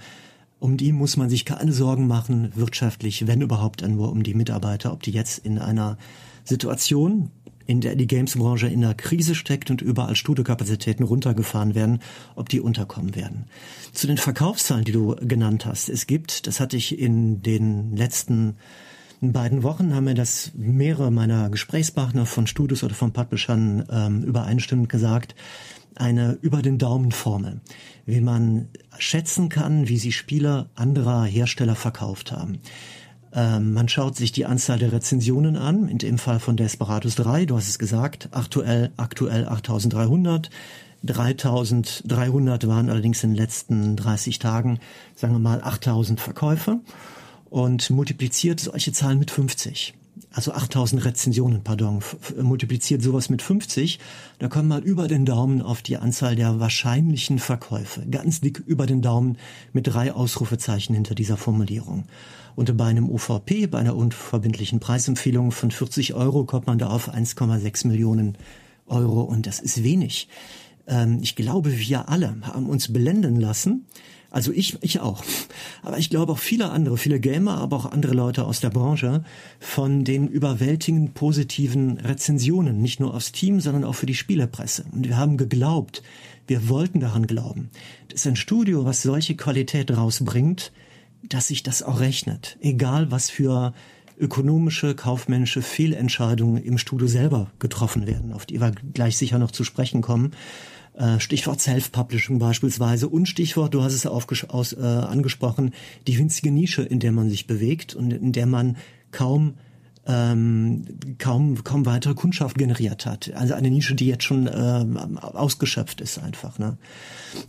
um die muss man sich keine Sorgen machen, wirtschaftlich, wenn überhaupt nur um die Mitarbeiter, ob die jetzt in einer Situation, in der die Gamesbranche in einer Krise steckt und überall Studiokapazitäten runtergefahren werden, ob die unterkommen werden. Zu den Verkaufszahlen, die du genannt hast. Es gibt, das hatte ich in den letzten beiden Wochen, haben mir das mehrere meiner Gesprächspartner von Studios oder von Publishern ähm, übereinstimmend gesagt, eine über den Daumen Formel, wie man schätzen kann, wie sie Spieler anderer Hersteller verkauft haben. Ähm, man schaut sich die Anzahl der Rezensionen an, in dem Fall von Desperados 3, du hast es gesagt, aktuell, aktuell 8300, 3300 waren allerdings in den letzten 30 Tagen, sagen wir mal, 8000 Verkäufe und multipliziert solche Zahlen mit 50 also 8000 Rezensionen, pardon, multipliziert sowas mit 50, da kommt man über den Daumen auf die Anzahl der wahrscheinlichen Verkäufe. Ganz dick über den Daumen mit drei Ausrufezeichen hinter dieser Formulierung. Und bei einem UVP, bei einer unverbindlichen Preisempfehlung von 40 Euro, kommt man da auf 1,6 Millionen Euro und das ist wenig. Ähm, ich glaube, wir alle haben uns blenden lassen also ich, ich auch. Aber ich glaube auch viele andere, viele Gamer, aber auch andere Leute aus der Branche von den überwältigend positiven Rezensionen, nicht nur aufs Team, sondern auch für die Spielerpresse. Und wir haben geglaubt, wir wollten daran glauben, dass ein Studio, was solche Qualität rausbringt, dass sich das auch rechnet. Egal was für ökonomische, kaufmännische Fehlentscheidungen im Studio selber getroffen werden, auf die wir gleich sicher noch zu sprechen kommen. Äh, Stichwort Self-Publishing beispielsweise und Stichwort, du hast es aus, äh, angesprochen, die winzige Nische, in der man sich bewegt und in der man kaum ähm, kaum kaum weitere Kundschaft generiert hat. Also eine Nische, die jetzt schon ähm, ausgeschöpft ist einfach. Ne?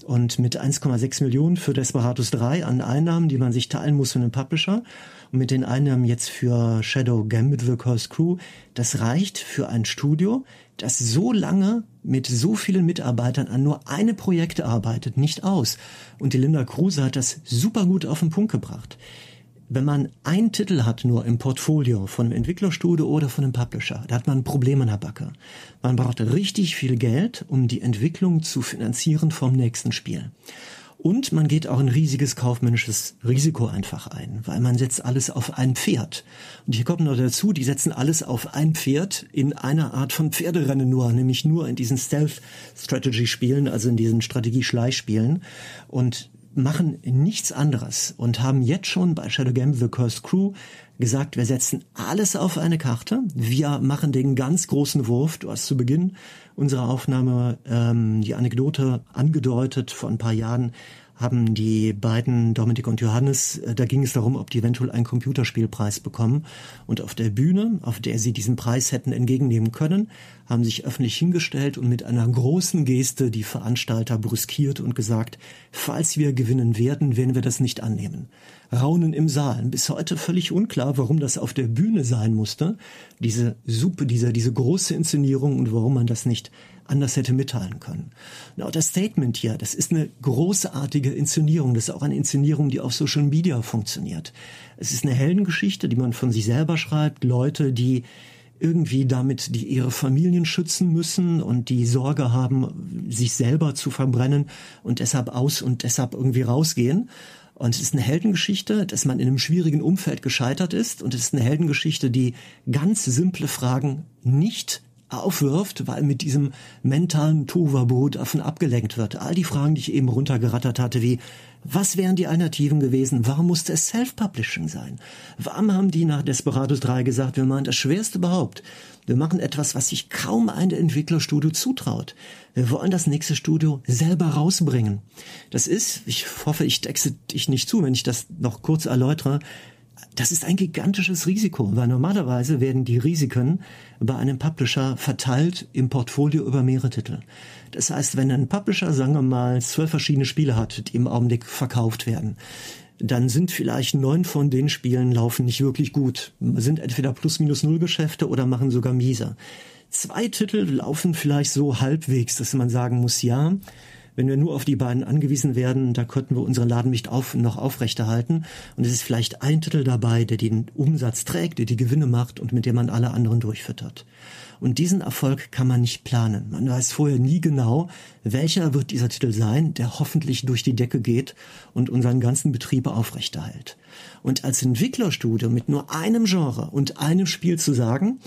Und mit 1,6 Millionen für Desperados 3 an Einnahmen, die man sich teilen muss für einen Publisher und mit den Einnahmen jetzt für Shadow Gambit The Curse Crew, das reicht für ein Studio, das so lange mit so vielen Mitarbeitern an nur eine Projekt arbeitet, nicht aus. Und die Linda Kruse hat das super gut auf den Punkt gebracht. wenn man einen Titel hat nur im Portfolio von einem Entwicklerstudio oder von einem Publisher, da hat man ein Problem der Backe. Man braucht richtig viel Geld, um die Entwicklung zu finanzieren vom nächsten Spiel. Und man geht auch ein riesiges kaufmännisches Risiko einfach ein, weil man setzt alles auf ein Pferd. Und hier kommt noch dazu, die setzen alles auf ein Pferd in einer Art von Pferderennen nur, nämlich nur in diesen Stealth-Strategy-Spielen, also in diesen Strategie-Schleichspielen. Und machen nichts anderes und haben jetzt schon bei Shadow Game The Cursed Crew gesagt, wir setzen alles auf eine Karte. Wir machen den ganz großen Wurf. Du hast zu Beginn unserer Aufnahme ähm, die Anekdote angedeutet vor ein paar Jahren, haben die beiden, Dominik und Johannes, äh, da ging es darum, ob die eventuell einen Computerspielpreis bekommen. Und auf der Bühne, auf der sie diesen Preis hätten entgegennehmen können, haben sich öffentlich hingestellt und mit einer großen Geste die Veranstalter brüskiert und gesagt, falls wir gewinnen werden, werden wir das nicht annehmen. Raunen im Saal. Bis heute völlig unklar, warum das auf der Bühne sein musste. Diese Suppe, diese, diese große Inszenierung und warum man das nicht anders hätte mitteilen können. Und auch das Statement hier, das ist eine großartige Inszenierung. Das ist auch eine Inszenierung, die auf Social Media funktioniert. Es ist eine Heldengeschichte, die man von sich selber schreibt. Leute, die irgendwie damit die ihre Familien schützen müssen und die Sorge haben, sich selber zu verbrennen und deshalb aus und deshalb irgendwie rausgehen. Und es ist eine Heldengeschichte, dass man in einem schwierigen Umfeld gescheitert ist. Und es ist eine Heldengeschichte, die ganz simple Fragen nicht aufwirft, weil mit diesem mentalen Tohuwabohu davon abgelenkt wird. All die Fragen, die ich eben runtergerattert hatte, wie was wären die Alternativen gewesen? Warum musste es Self-Publishing sein? Warum haben die nach Desperados 3 gesagt, wir machen das Schwerste überhaupt? Wir machen etwas, was sich kaum ein Entwicklerstudio zutraut. Wir wollen das nächste Studio selber rausbringen. Das ist, ich hoffe, ich texte dich nicht zu, wenn ich das noch kurz erläutere, das ist ein gigantisches Risiko, weil normalerweise werden die Risiken bei einem Publisher verteilt im Portfolio über mehrere Titel. Das heißt, wenn ein Publisher, sagen wir mal, zwölf verschiedene Spiele hat, die im Augenblick verkauft werden, dann sind vielleicht neun von den Spielen laufen nicht wirklich gut, sind entweder plus minus null Geschäfte oder machen sogar mieser. Zwei Titel laufen vielleicht so halbwegs, dass man sagen muss, ja, wenn wir nur auf die beiden angewiesen werden, da könnten wir unseren Laden nicht auf, noch aufrechterhalten. Und es ist vielleicht ein Titel dabei, der den Umsatz trägt, der die Gewinne macht und mit dem man alle anderen durchfüttert. Und diesen Erfolg kann man nicht planen. Man weiß vorher nie genau, welcher wird dieser Titel sein, der hoffentlich durch die Decke geht und unseren ganzen Betrieb aufrechterhält. Und als Entwicklerstudio mit nur einem Genre und einem Spiel zu sagen,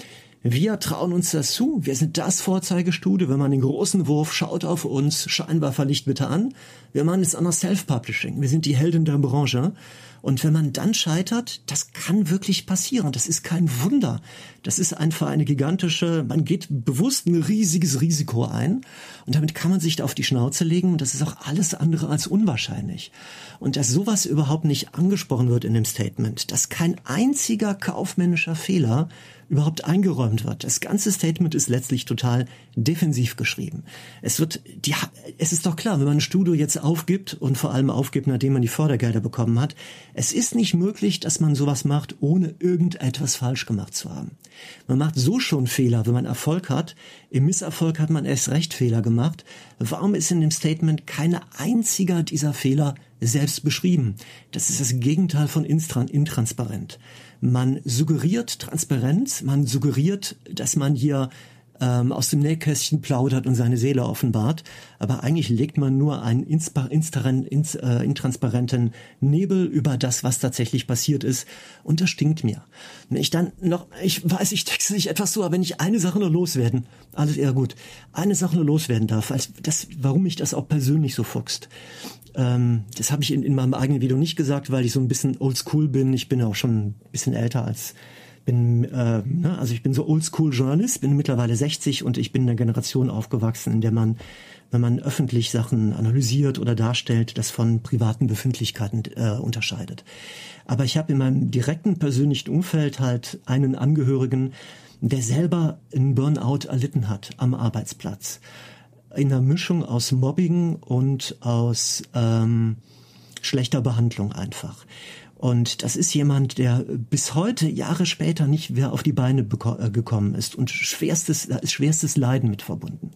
wir trauen uns das zu. Wir sind das Vorzeigestudio. Wenn man den großen Wurf schaut auf uns, scheinbar verlicht bitte an. Wir machen jetzt auch noch Self-Publishing. Wir sind die Helden der Branche. Und wenn man dann scheitert, das kann wirklich passieren. Das ist kein Wunder. Das ist einfach eine gigantische, man geht bewusst ein riesiges Risiko ein. Und damit kann man sich da auf die Schnauze legen. Und das ist auch alles andere als unwahrscheinlich. Und dass sowas überhaupt nicht angesprochen wird in dem Statement, dass kein einziger kaufmännischer Fehler überhaupt eingeräumt wird. Das ganze Statement ist letztlich total defensiv geschrieben. Es wird, die, es ist doch klar, wenn man ein Studio jetzt aufgibt und vor allem aufgibt, nachdem man die Fördergelder bekommen hat, es ist nicht möglich, dass man sowas macht, ohne irgendetwas falsch gemacht zu haben. Man macht so schon Fehler, wenn man Erfolg hat. Im Misserfolg hat man erst recht Fehler gemacht. Warum ist in dem Statement keine einziger dieser Fehler selbst beschrieben? Das ist das Gegenteil von intransparent. Man suggeriert Transparenz, man suggeriert, dass man hier ähm, aus dem Nähkästchen plaudert und seine Seele offenbart, aber eigentlich legt man nur einen äh, intransparenten Nebel über das, was tatsächlich passiert ist und das stinkt mir. Wenn ich dann noch, ich weiß, ich texte nicht etwas so, aber wenn ich eine Sache nur loswerden, alles eher gut, eine Sache nur loswerden darf, als das, warum mich das auch persönlich so fuchst. Ähm, das habe ich in, in meinem eigenen Video nicht gesagt, weil ich so ein bisschen oldschool bin. Ich bin auch schon ein bisschen älter als bin, äh, ne, also ich bin so oldschool Journalist, bin mittlerweile 60 und ich bin in einer Generation aufgewachsen, in der man, wenn man öffentlich Sachen analysiert oder darstellt, das von privaten Befindlichkeiten äh, unterscheidet. Aber ich habe in meinem direkten persönlichen Umfeld halt einen Angehörigen, der selber einen Burnout erlitten hat am Arbeitsplatz in einer Mischung aus Mobbing und aus ähm, schlechter Behandlung einfach. Und das ist jemand, der bis heute, Jahre später, nicht mehr auf die Beine äh, gekommen ist und schwerstes, da ist schwerstes Leiden mit verbunden.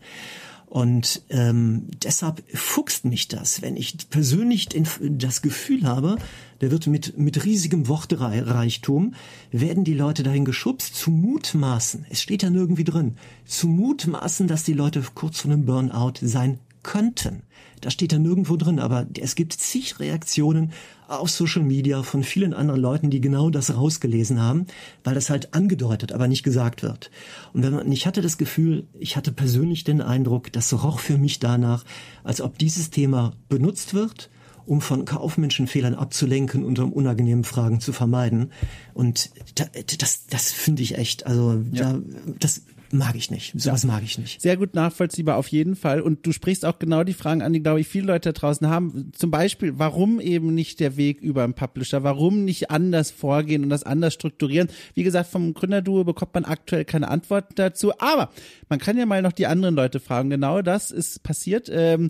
Und ähm, deshalb fuchst mich das, wenn ich persönlich den, das Gefühl habe, der wird mit, mit riesigem Wortreichtum, werden die Leute dahin geschubst, zu mutmaßen, es steht ja nirgendwie drin, zu mutmaßen, dass die Leute kurz vor einem Burnout sein könnten. Das steht da nirgendwo drin, aber es gibt zig Reaktionen auf Social Media von vielen anderen Leuten, die genau das rausgelesen haben, weil das halt angedeutet, aber nicht gesagt wird. Und wenn man, ich hatte das Gefühl, ich hatte persönlich den Eindruck, das roch für mich danach, als ob dieses Thema benutzt wird, um von Kaufmenschenfehlern abzulenken und um unangenehmen Fragen zu vermeiden. Und das, das finde ich echt, also ja. da, das mag ich nicht. Sowas ja. mag ich nicht. Sehr gut nachvollziehbar auf jeden Fall. Und du sprichst auch genau die Fragen an, die, glaube ich, viele Leute da draußen haben. Zum Beispiel, warum eben nicht der Weg über einen Publisher? Warum nicht anders vorgehen und das anders strukturieren? Wie gesagt, vom Gründerduo bekommt man aktuell keine Antworten dazu. Aber man kann ja mal noch die anderen Leute fragen. Genau das ist passiert. Ähm,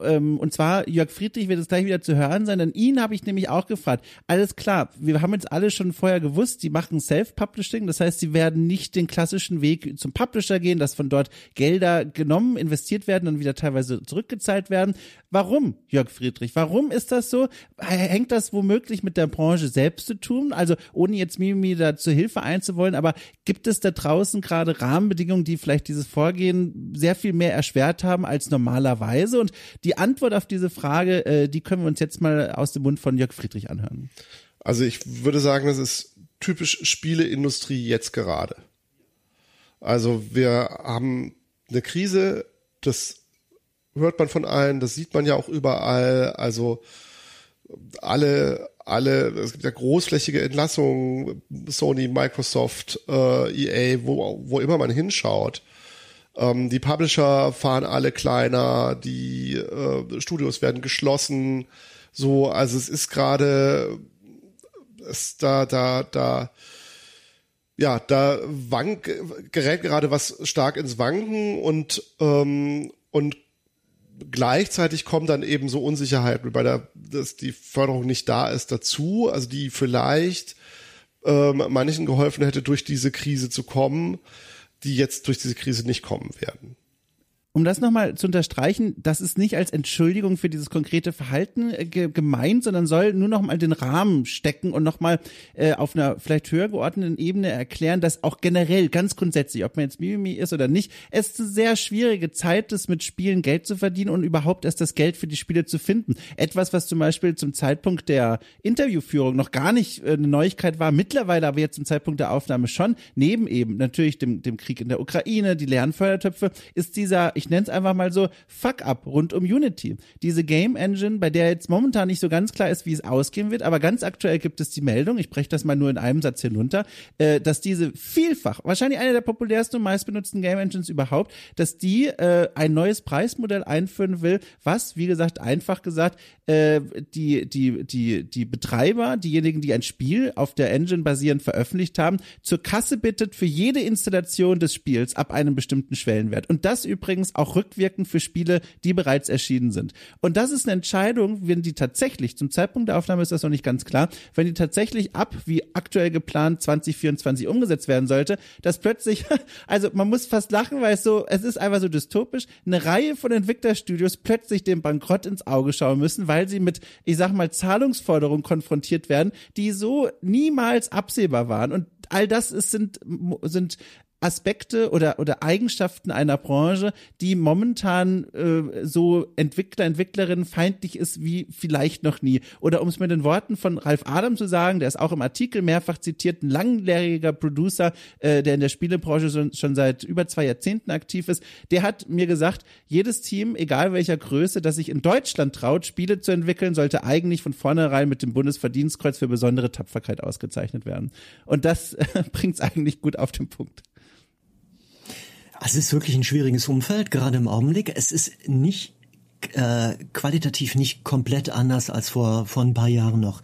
ähm, und zwar Jörg Friedrich wird es gleich wieder zu hören sein, denn ihn habe ich nämlich auch gefragt. Alles klar, wir haben jetzt alle schon vorher gewusst, die machen Self-Publishing, das heißt, sie werden nicht den klassischen Weg zum Publisher gehen, dass von dort Gelder genommen, investiert werden und wieder teilweise zurückgezahlt werden. Warum, Jörg Friedrich? Warum ist das so? Hängt das womöglich mit der Branche selbst zu tun? Also ohne jetzt Mimi da zur Hilfe einzuwollen, aber gibt es da draußen gerade Rahmenbedingungen, die vielleicht dieses Vorgehen sehr viel mehr erschwert haben als normalerweise? Und die Antwort auf diese Frage, äh, die können wir uns jetzt mal aus dem Mund von Jörg Friedrich anhören. Also ich würde sagen, das ist typisch Spieleindustrie jetzt gerade. Also wir haben eine Krise, das hört man von allen, das sieht man ja auch überall. Also alle, alle, es gibt ja großflächige Entlassungen, Sony, Microsoft, äh, EA, wo, wo immer man hinschaut. Ähm, die Publisher fahren alle kleiner, die äh, Studios werden geschlossen. So, also es ist gerade, es da, da, da, ja, da wank, gerät gerade was stark ins Wanken und ähm, und gleichzeitig kommen dann eben so Unsicherheiten bei der, dass die Förderung nicht da ist dazu, also die vielleicht ähm, manchen geholfen hätte, durch diese Krise zu kommen die jetzt durch diese Krise nicht kommen werden um das nochmal zu unterstreichen, das ist nicht als Entschuldigung für dieses konkrete Verhalten äh, ge gemeint, sondern soll nur nochmal den Rahmen stecken und nochmal äh, auf einer vielleicht höher geordneten Ebene erklären, dass auch generell, ganz grundsätzlich, ob man jetzt Mimimi ist oder nicht, es eine sehr schwierige Zeit ist, mit Spielen Geld zu verdienen und überhaupt erst das Geld für die Spiele zu finden. Etwas, was zum Beispiel zum Zeitpunkt der Interviewführung noch gar nicht äh, eine Neuigkeit war, mittlerweile aber jetzt zum Zeitpunkt der Aufnahme schon, neben eben natürlich dem, dem Krieg in der Ukraine, die leeren ist dieser, ich ich nenne es einfach mal so, Fuck-up rund um Unity. Diese Game Engine, bei der jetzt momentan nicht so ganz klar ist, wie es ausgehen wird, aber ganz aktuell gibt es die Meldung, ich breche das mal nur in einem Satz hinunter, äh, dass diese vielfach, wahrscheinlich eine der populärsten und meistbenutzten Game Engines überhaupt, dass die äh, ein neues Preismodell einführen will, was, wie gesagt, einfach gesagt, äh, die, die, die, die Betreiber, diejenigen, die ein Spiel auf der Engine basierend veröffentlicht haben, zur Kasse bittet für jede Installation des Spiels ab einem bestimmten Schwellenwert. Und das übrigens auch rückwirkend für Spiele, die bereits erschienen sind. Und das ist eine Entscheidung, wenn die tatsächlich, zum Zeitpunkt der Aufnahme ist das noch nicht ganz klar, wenn die tatsächlich ab, wie aktuell geplant, 2024 umgesetzt werden sollte, dass plötzlich, also man muss fast lachen, weil es so, es ist einfach so dystopisch, eine Reihe von Entwicklerstudios plötzlich dem Bankrott ins Auge schauen müssen, weil sie mit, ich sag mal, Zahlungsforderungen konfrontiert werden, die so niemals absehbar waren. Und all das ist, sind, sind Aspekte oder, oder Eigenschaften einer Branche, die momentan äh, so Entwickler, Entwicklerinnen feindlich ist wie vielleicht noch nie. Oder um es mit den Worten von Ralf Adam zu sagen, der ist auch im Artikel mehrfach zitiert, ein langjähriger Producer, äh, der in der Spielebranche schon, schon seit über zwei Jahrzehnten aktiv ist, der hat mir gesagt, jedes Team, egal welcher Größe, das sich in Deutschland traut, Spiele zu entwickeln, sollte eigentlich von vornherein mit dem Bundesverdienstkreuz für besondere Tapferkeit ausgezeichnet werden. Und das äh, bringt es eigentlich gut auf den Punkt. Also es ist wirklich ein schwieriges Umfeld, gerade im Augenblick. Es ist nicht äh, qualitativ nicht komplett anders als vor, vor ein paar Jahren noch.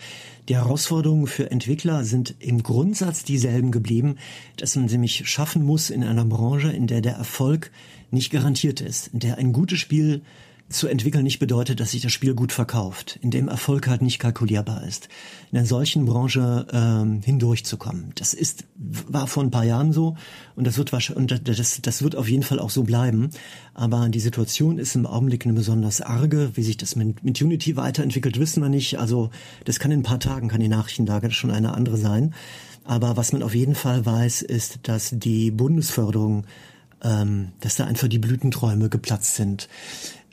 Die Herausforderungen für Entwickler sind im Grundsatz dieselben geblieben, dass man nämlich schaffen muss in einer Branche, in der der Erfolg nicht garantiert ist, in der ein gutes Spiel zu entwickeln nicht bedeutet, dass sich das Spiel gut verkauft, in dem Erfolg halt nicht kalkulierbar ist, in einer solchen Branche ähm, hindurchzukommen. Das ist war vor ein paar Jahren so und das wird und das, das wird auf jeden Fall auch so bleiben. Aber die Situation ist im Augenblick eine besonders arge. Wie sich das mit, mit Unity weiterentwickelt, wissen wir nicht. Also das kann in ein paar Tagen kann die Nachrichtenlage schon eine andere sein. Aber was man auf jeden Fall weiß, ist, dass die Bundesförderung ähm, dass da einfach die Blütenträume geplatzt sind.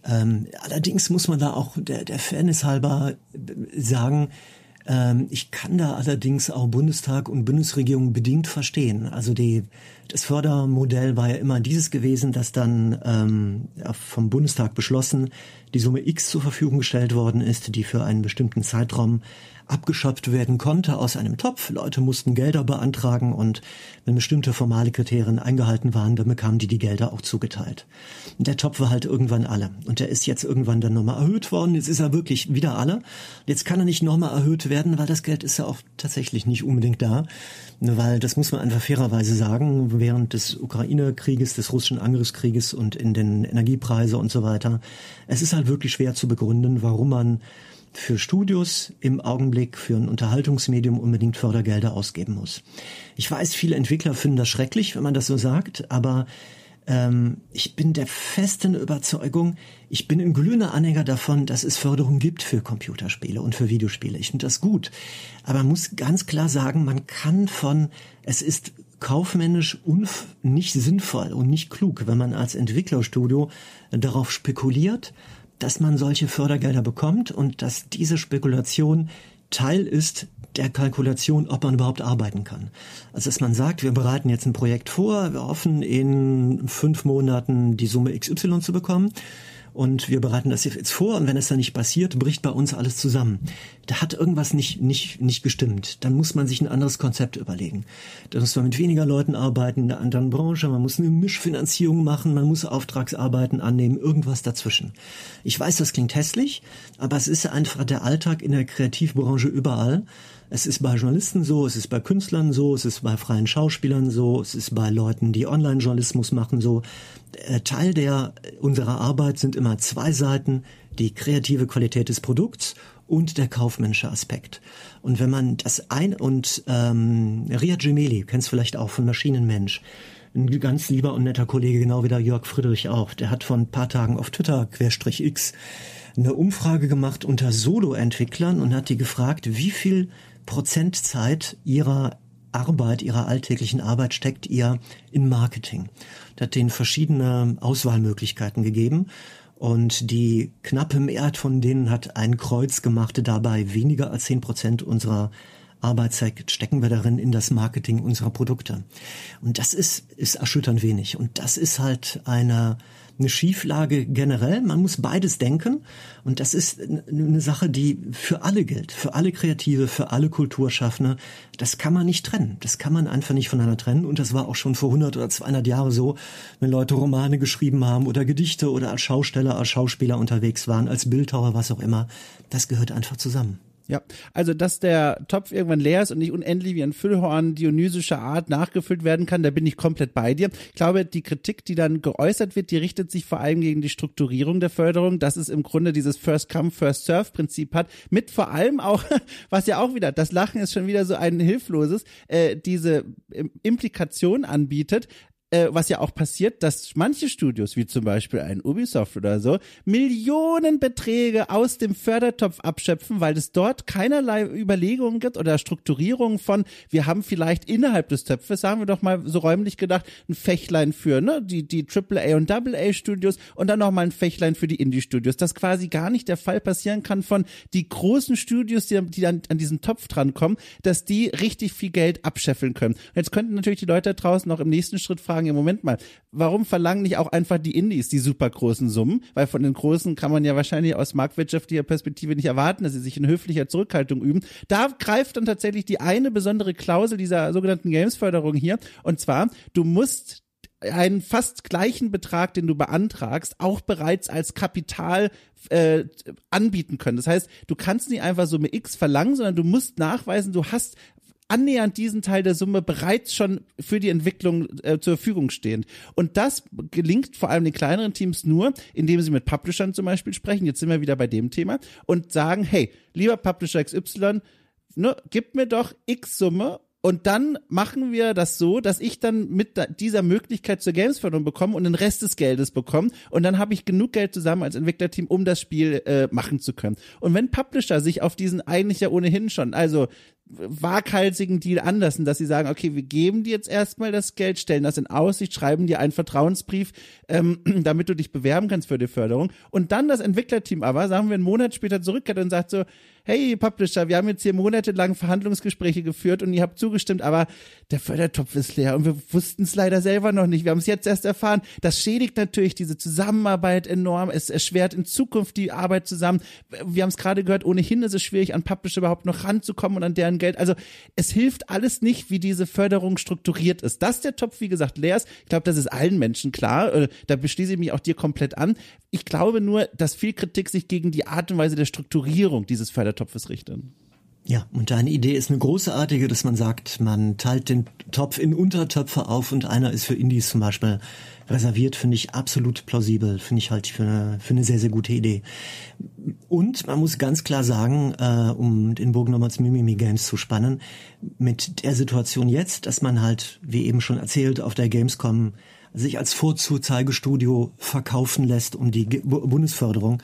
Ähm, allerdings muss man da auch der, der Fairness halber sagen, ähm, ich kann da allerdings auch Bundestag und Bundesregierung bedingt verstehen. Also die, das Fördermodell war ja immer dieses gewesen, dass dann ähm, vom Bundestag beschlossen die Summe X zur Verfügung gestellt worden ist, die für einen bestimmten Zeitraum abgeschöpft werden konnte aus einem Topf. Leute mussten Gelder beantragen und wenn bestimmte formale Kriterien eingehalten waren, dann bekamen die die Gelder auch zugeteilt. Und der Topf war halt irgendwann alle. Und der ist jetzt irgendwann dann nochmal erhöht worden. Jetzt ist er wirklich wieder alle. Jetzt kann er nicht nochmal erhöht werden, weil das Geld ist ja auch tatsächlich nicht unbedingt da. Weil das muss man einfach fairerweise sagen, während des Ukraine-Krieges, des russischen Angriffskrieges und in den Energiepreise und so weiter. Es ist halt wirklich schwer zu begründen, warum man für Studios im Augenblick für ein Unterhaltungsmedium unbedingt Fördergelder ausgeben muss. Ich weiß, viele Entwickler finden das schrecklich, wenn man das so sagt, aber ähm, ich bin der festen Überzeugung, ich bin ein glühender Anhänger davon, dass es Förderung gibt für Computerspiele und für Videospiele. Ich finde das gut. Aber man muss ganz klar sagen, man kann von, es ist kaufmännisch nicht sinnvoll und nicht klug, wenn man als Entwicklerstudio darauf spekuliert, dass man solche Fördergelder bekommt und dass diese Spekulation Teil ist der Kalkulation, ob man überhaupt arbeiten kann. Also dass man sagt, wir bereiten jetzt ein Projekt vor, wir hoffen in fünf Monaten die Summe XY zu bekommen und wir bereiten das jetzt vor und wenn es dann nicht passiert, bricht bei uns alles zusammen. Da hat irgendwas nicht, nicht, nicht gestimmt. Dann muss man sich ein anderes Konzept überlegen. Dann muss man mit weniger Leuten arbeiten in einer anderen Branche, man muss eine Mischfinanzierung machen, man muss Auftragsarbeiten annehmen, irgendwas dazwischen. Ich weiß, das klingt hässlich, aber es ist einfach der Alltag in der Kreativbranche überall. Es ist bei Journalisten so, es ist bei Künstlern so, es ist bei freien Schauspielern so, es ist bei Leuten, die Online-Journalismus machen so. Äh, Teil der unserer Arbeit sind immer zwei Seiten, die kreative Qualität des Produkts und der kaufmännische Aspekt. Und wenn man das ein und ähm, Ria Gemelli, kennst vielleicht auch von Maschinenmensch, ein ganz lieber und netter Kollege, genau wie der Jörg Friedrich auch, der hat vor ein paar Tagen auf Twitter Querstrich X eine Umfrage gemacht unter Solo-Entwicklern und hat die gefragt, wie viel Prozentzeit ihrer Arbeit, ihrer alltäglichen Arbeit steckt ihr in Marketing. Das hat denen verschiedene Auswahlmöglichkeiten gegeben. Und die knappe Mehrheit von denen hat ein Kreuz gemacht, dabei weniger als zehn Prozent unserer Arbeitszeit stecken wir darin in das Marketing unserer Produkte. Und das ist, ist erschütternd wenig. Und das ist halt eine, eine Schieflage generell. Man muss beides denken. Und das ist eine Sache, die für alle gilt. Für alle Kreative, für alle Kulturschaffende. Das kann man nicht trennen. Das kann man einfach nicht voneinander trennen. Und das war auch schon vor 100 oder 200 Jahren so, wenn Leute Romane geschrieben haben oder Gedichte oder als Schausteller, als Schauspieler unterwegs waren, als Bildhauer, was auch immer. Das gehört einfach zusammen. Ja, also dass der Topf irgendwann leer ist und nicht unendlich wie ein Füllhorn dionysischer Art nachgefüllt werden kann, da bin ich komplett bei dir. Ich glaube, die Kritik, die dann geäußert wird, die richtet sich vor allem gegen die Strukturierung der Förderung, dass es im Grunde dieses First Come, First Serve Prinzip hat, mit vor allem auch, was ja auch wieder, das Lachen ist schon wieder so ein hilfloses, äh, diese Implikation anbietet, äh, was ja auch passiert, dass manche Studios, wie zum Beispiel ein Ubisoft oder so, Millionenbeträge aus dem Fördertopf abschöpfen, weil es dort keinerlei Überlegungen gibt oder Strukturierungen von, wir haben vielleicht innerhalb des Töpfes, sagen wir doch mal so räumlich gedacht, ein Fächlein für ne, die, die AAA und AA Studios und dann nochmal ein Fächlein für die Indie-Studios, das quasi gar nicht der Fall passieren kann von die großen Studios, die, die dann an diesen Topf drankommen, dass die richtig viel Geld abscheffeln können. Und jetzt könnten natürlich die Leute da draußen auch im nächsten Schritt fragen, fragen, ja, Moment mal, warum verlangen nicht auch einfach die Indies die super großen Summen? Weil von den Großen kann man ja wahrscheinlich aus marktwirtschaftlicher Perspektive nicht erwarten, dass sie sich in höflicher Zurückhaltung üben. Da greift dann tatsächlich die eine besondere Klausel dieser sogenannten Games-Förderung hier. Und zwar, du musst einen fast gleichen Betrag, den du beantragst, auch bereits als Kapital äh, anbieten können. Das heißt, du kannst nicht einfach Summe X verlangen, sondern du musst nachweisen, du hast annähernd diesen Teil der Summe bereits schon für die Entwicklung äh, zur Verfügung stehen. Und das gelingt vor allem den kleineren Teams nur, indem sie mit Publishern zum Beispiel sprechen. Jetzt sind wir wieder bei dem Thema und sagen, hey, lieber Publisher XY, ne, gib mir doch X Summe und dann machen wir das so, dass ich dann mit dieser Möglichkeit zur Gamesförderung bekomme und den Rest des Geldes bekomme. Und dann habe ich genug Geld zusammen als Entwicklerteam, um das Spiel äh, machen zu können. Und wenn Publisher sich auf diesen eigentlich ja ohnehin schon, also waghalsigen Deal anlassen, dass sie sagen, okay, wir geben dir jetzt erstmal das Geld, stellen das in Aussicht, schreiben dir einen Vertrauensbrief, ähm, damit du dich bewerben kannst für die Förderung. Und dann das Entwicklerteam aber, sagen wir einen Monat später zurückkehrt und sagt so, hey Publisher, wir haben jetzt hier monatelang Verhandlungsgespräche geführt und ihr habt zugestimmt, aber der Fördertopf ist leer und wir wussten es leider selber noch nicht. Wir haben es jetzt erst erfahren. Das schädigt natürlich diese Zusammenarbeit enorm. Es erschwert in Zukunft die Arbeit zusammen. Wir haben es gerade gehört, ohnehin ist es schwierig, an Publisher überhaupt noch ranzukommen und an deren Geld. Also es hilft alles nicht, wie diese Förderung strukturiert ist. Dass der Topf, wie gesagt, leer ist, ich glaube, das ist allen Menschen klar. Äh, da beschließe ich mich auch dir komplett an. Ich glaube nur, dass viel Kritik sich gegen die Art und Weise der Strukturierung dieses Fördertopfes richtet. Ja, und deine Idee ist eine großartige, dass man sagt, man teilt den Topf in Untertöpfe auf und einer ist für Indies zum Beispiel reserviert, finde ich absolut plausibel, finde ich halt für eine, für eine sehr, sehr gute Idee. Und man muss ganz klar sagen, äh, um den Bogen nochmal zu Mimimi Games zu spannen, mit der Situation jetzt, dass man halt, wie eben schon erzählt, auf der Gamescom sich als Vorzuzeigestudio verkaufen lässt um die Bundesförderung,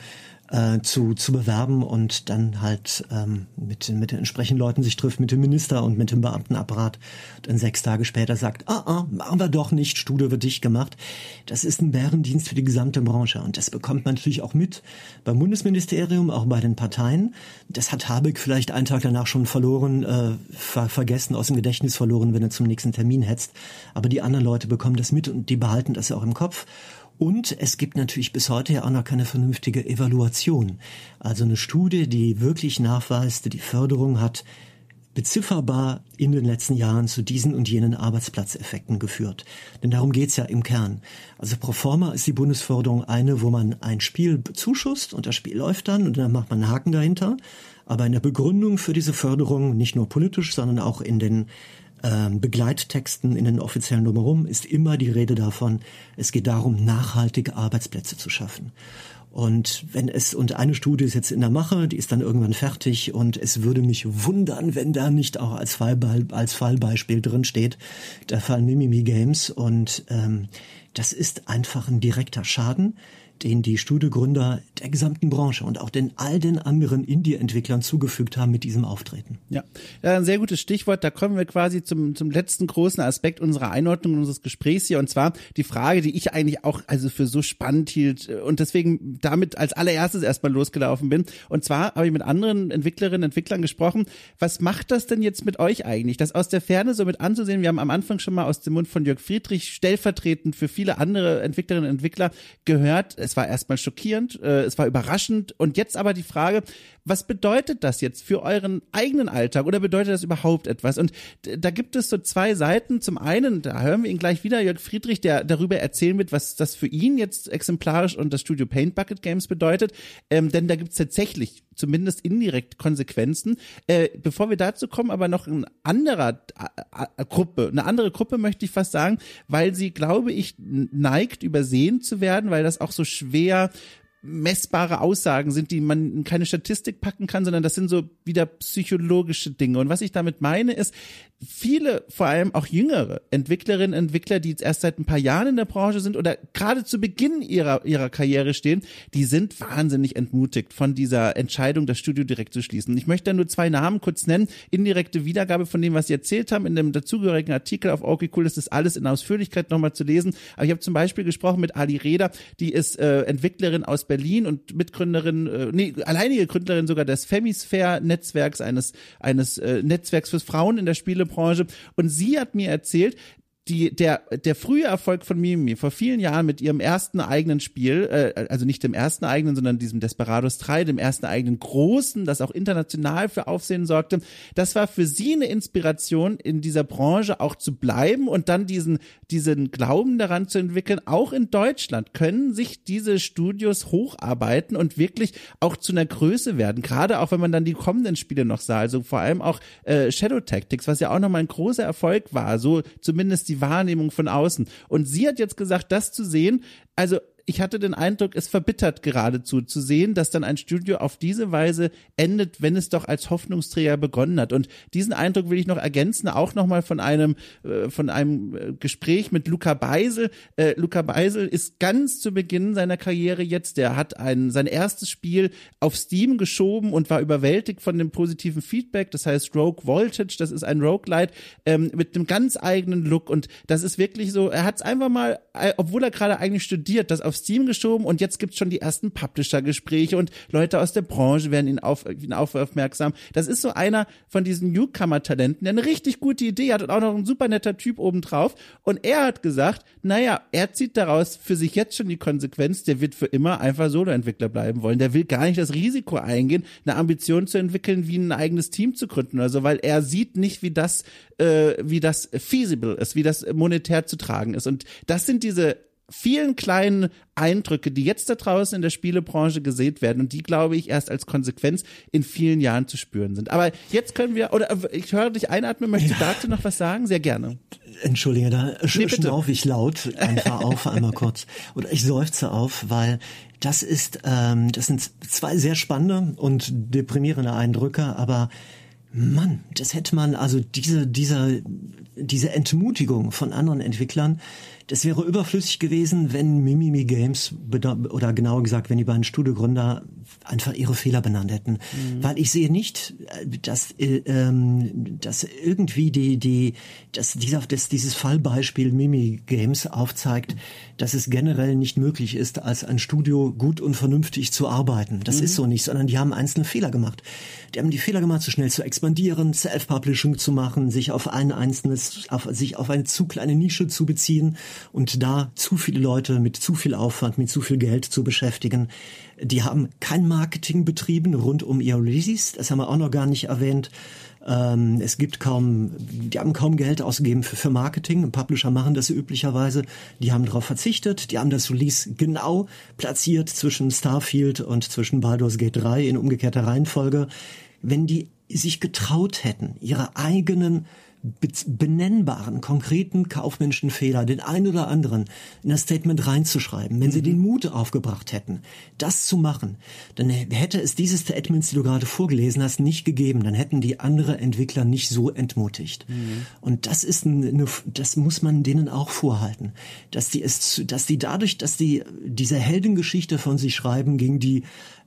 äh, zu, zu bewerben und dann halt ähm, mit, mit den entsprechenden Leuten sich trifft, mit dem Minister und mit dem Beamtenapparat und dann sechs Tage später sagt, ah, ah, machen wir doch nicht, Studio wird dicht gemacht. Das ist ein Bärendienst für die gesamte Branche und das bekommt man natürlich auch mit beim Bundesministerium, auch bei den Parteien. Das hat Habeck vielleicht einen Tag danach schon verloren, äh, ver vergessen, aus dem Gedächtnis verloren, wenn er zum nächsten Termin hetzt. Aber die anderen Leute bekommen das mit und die behalten das ja auch im Kopf. Und es gibt natürlich bis heute ja auch noch keine vernünftige Evaluation. Also eine Studie, die wirklich nachweist, die Förderung hat bezifferbar in den letzten Jahren zu diesen und jenen Arbeitsplatzeffekten geführt. Denn darum geht's ja im Kern. Also pro forma ist die Bundesförderung eine, wo man ein Spiel zuschusst und das Spiel läuft dann und dann macht man einen Haken dahinter. Aber in der Begründung für diese Förderung, nicht nur politisch, sondern auch in den ähm, Begleittexten in den offiziellen Drumherum ist immer die Rede davon, es geht darum, nachhaltige Arbeitsplätze zu schaffen. Und wenn es, und eine Studie ist jetzt in der Mache, die ist dann irgendwann fertig und es würde mich wundern, wenn da nicht auch als, Fallbe als Fallbeispiel drin steht, der Fall Mimimi Games und ähm, das ist einfach ein direkter Schaden den die Studiogründer der gesamten Branche und auch den all den anderen Indie-Entwicklern zugefügt haben mit diesem Auftreten. Ja. ja, ein sehr gutes Stichwort. Da kommen wir quasi zum, zum letzten großen Aspekt unserer Einordnung unseres Gesprächs hier und zwar die Frage, die ich eigentlich auch also für so spannend hielt und deswegen damit als allererstes erstmal losgelaufen bin. Und zwar habe ich mit anderen Entwicklerinnen, Entwicklern gesprochen. Was macht das denn jetzt mit euch eigentlich? Das aus der Ferne so mit anzusehen. Wir haben am Anfang schon mal aus dem Mund von Jörg Friedrich stellvertretend für viele andere Entwicklerinnen und Entwickler gehört. Es es war erstmal schockierend, äh, es war überraschend. Und jetzt aber die Frage, was bedeutet das jetzt für euren eigenen Alltag oder bedeutet das überhaupt etwas? Und da gibt es so zwei Seiten. Zum einen, da hören wir ihn gleich wieder, Jörg Friedrich, der darüber erzählen wird, was das für ihn jetzt exemplarisch und das Studio Paint Bucket Games bedeutet. Ähm, denn da gibt es tatsächlich zumindest indirekt Konsequenzen. Äh, bevor wir dazu kommen, aber noch ein anderer äh, äh, Gruppe, eine andere Gruppe möchte ich fast sagen, weil sie, glaube ich, neigt, übersehen zu werden, weil das auch so schwer messbare Aussagen sind, die man in keine Statistik packen kann, sondern das sind so wieder psychologische Dinge. Und was ich damit meine, ist, viele, vor allem auch jüngere Entwicklerinnen, Entwickler, die jetzt erst seit ein paar Jahren in der Branche sind oder gerade zu Beginn ihrer, ihrer Karriere stehen, die sind wahnsinnig entmutigt von dieser Entscheidung, das Studio direkt zu schließen. Ich möchte da nur zwei Namen kurz nennen. Indirekte Wiedergabe von dem, was sie erzählt haben, in dem dazugehörigen Artikel auf Okay Cool ist das alles in Ausführlichkeit nochmal zu lesen. Aber ich habe zum Beispiel gesprochen mit Ali Reda, die ist äh, Entwicklerin aus Berlin und Mitgründerin, äh, nee, alleinige Gründerin sogar des Femisphere-Netzwerks, eines, eines äh, Netzwerks für Frauen in der Spiele Branche. Und sie hat mir erzählt, die, der, der frühe Erfolg von Mimi vor vielen Jahren mit ihrem ersten eigenen Spiel, äh, also nicht dem ersten eigenen, sondern diesem Desperados 3, dem ersten eigenen großen, das auch international für Aufsehen sorgte, das war für sie eine Inspiration, in dieser Branche auch zu bleiben und dann diesen, diesen Glauben daran zu entwickeln, auch in Deutschland können sich diese Studios hocharbeiten und wirklich auch zu einer Größe werden. Gerade auch, wenn man dann die kommenden Spiele noch sah, also vor allem auch äh, Shadow Tactics, was ja auch nochmal ein großer Erfolg war, so zumindest die Wahrnehmung von außen. Und sie hat jetzt gesagt, das zu sehen, also ich hatte den Eindruck, es verbittert geradezu zu sehen, dass dann ein Studio auf diese Weise endet, wenn es doch als Hoffnungsträger begonnen hat. Und diesen Eindruck will ich noch ergänzen, auch nochmal von einem, äh, von einem äh, Gespräch mit Luca Beisel. Äh, Luca Beisel ist ganz zu Beginn seiner Karriere jetzt, der hat ein, sein erstes Spiel auf Steam geschoben und war überwältigt von dem positiven Feedback. Das heißt Rogue Voltage, das ist ein Roguelite ähm, mit einem ganz eigenen Look. Und das ist wirklich so, er hat es einfach mal, obwohl er gerade eigentlich studiert, das auf auf Steam geschoben und jetzt gibt's schon die ersten Publisher-Gespräche und Leute aus der Branche werden ihn auf, ihn auf aufmerksam. Das ist so einer von diesen Newcomer-Talenten, der eine richtig gute Idee hat und auch noch ein super netter Typ obendrauf. Und er hat gesagt, naja, er zieht daraus für sich jetzt schon die Konsequenz, der wird für immer einfach Solo-Entwickler bleiben wollen. Der will gar nicht das Risiko eingehen, eine Ambition zu entwickeln, wie ein eigenes Team zu gründen oder so, weil er sieht nicht, wie das, äh, wie das feasible ist, wie das monetär zu tragen ist. Und das sind diese vielen kleinen Eindrücke, die jetzt da draußen in der Spielebranche gesät werden und die, glaube ich, erst als Konsequenz in vielen Jahren zu spüren sind. Aber jetzt können wir, oder ich höre dich einatmen, möchtest du dazu noch was sagen? Sehr gerne. Entschuldige, da nee, schnaufe ich laut einfach auf einmal kurz. Oder ich seufze auf, weil das ist, ähm, das sind zwei sehr spannende und deprimierende Eindrücke, aber Mann, das hätte man, also diese, dieser, diese Entmutigung von anderen Entwicklern, das wäre überflüssig gewesen, wenn Mimimi Games oder genauer gesagt, wenn die beiden Studiogründer einfach ihre Fehler benannt hätten, mhm. weil ich sehe nicht, äh, dass äh, ähm, dass irgendwie die die dass dieser dass dieses Fallbeispiel Mimi Games aufzeigt, dass es generell nicht möglich ist, als ein Studio gut und vernünftig zu arbeiten. Das mhm. ist so nicht, sondern die haben einzelne Fehler gemacht. Die haben die Fehler gemacht, so schnell zu expandieren, Self-Publishing zu machen, sich auf ein einzelnes, auf, sich auf eine zu kleine Nische zu beziehen und da zu viele Leute mit zu viel Aufwand, mit zu viel Geld zu beschäftigen. Die haben kein Marketing betrieben rund um ihr Release, das haben wir auch noch gar nicht erwähnt. Ähm, es gibt kaum, die haben kaum Geld ausgegeben für, für Marketing. Publisher machen das üblicherweise. Die haben darauf verzichtet. Die haben das Release genau platziert zwischen Starfield und zwischen Baldur's Gate 3 in umgekehrter Reihenfolge. Wenn die sich getraut hätten, ihre eigenen benennbaren, konkreten kaufmännischen Fehler, den einen oder anderen, in das Statement reinzuschreiben, wenn mhm. sie den Mut aufgebracht hätten, das zu machen, dann hätte es diese Statements, die du gerade vorgelesen hast, nicht gegeben. Dann hätten die andere Entwickler nicht so entmutigt. Mhm. Und das ist eine, das muss man denen auch vorhalten, dass die es, dass die dadurch, dass die diese Heldengeschichte von sich schreiben, gegen die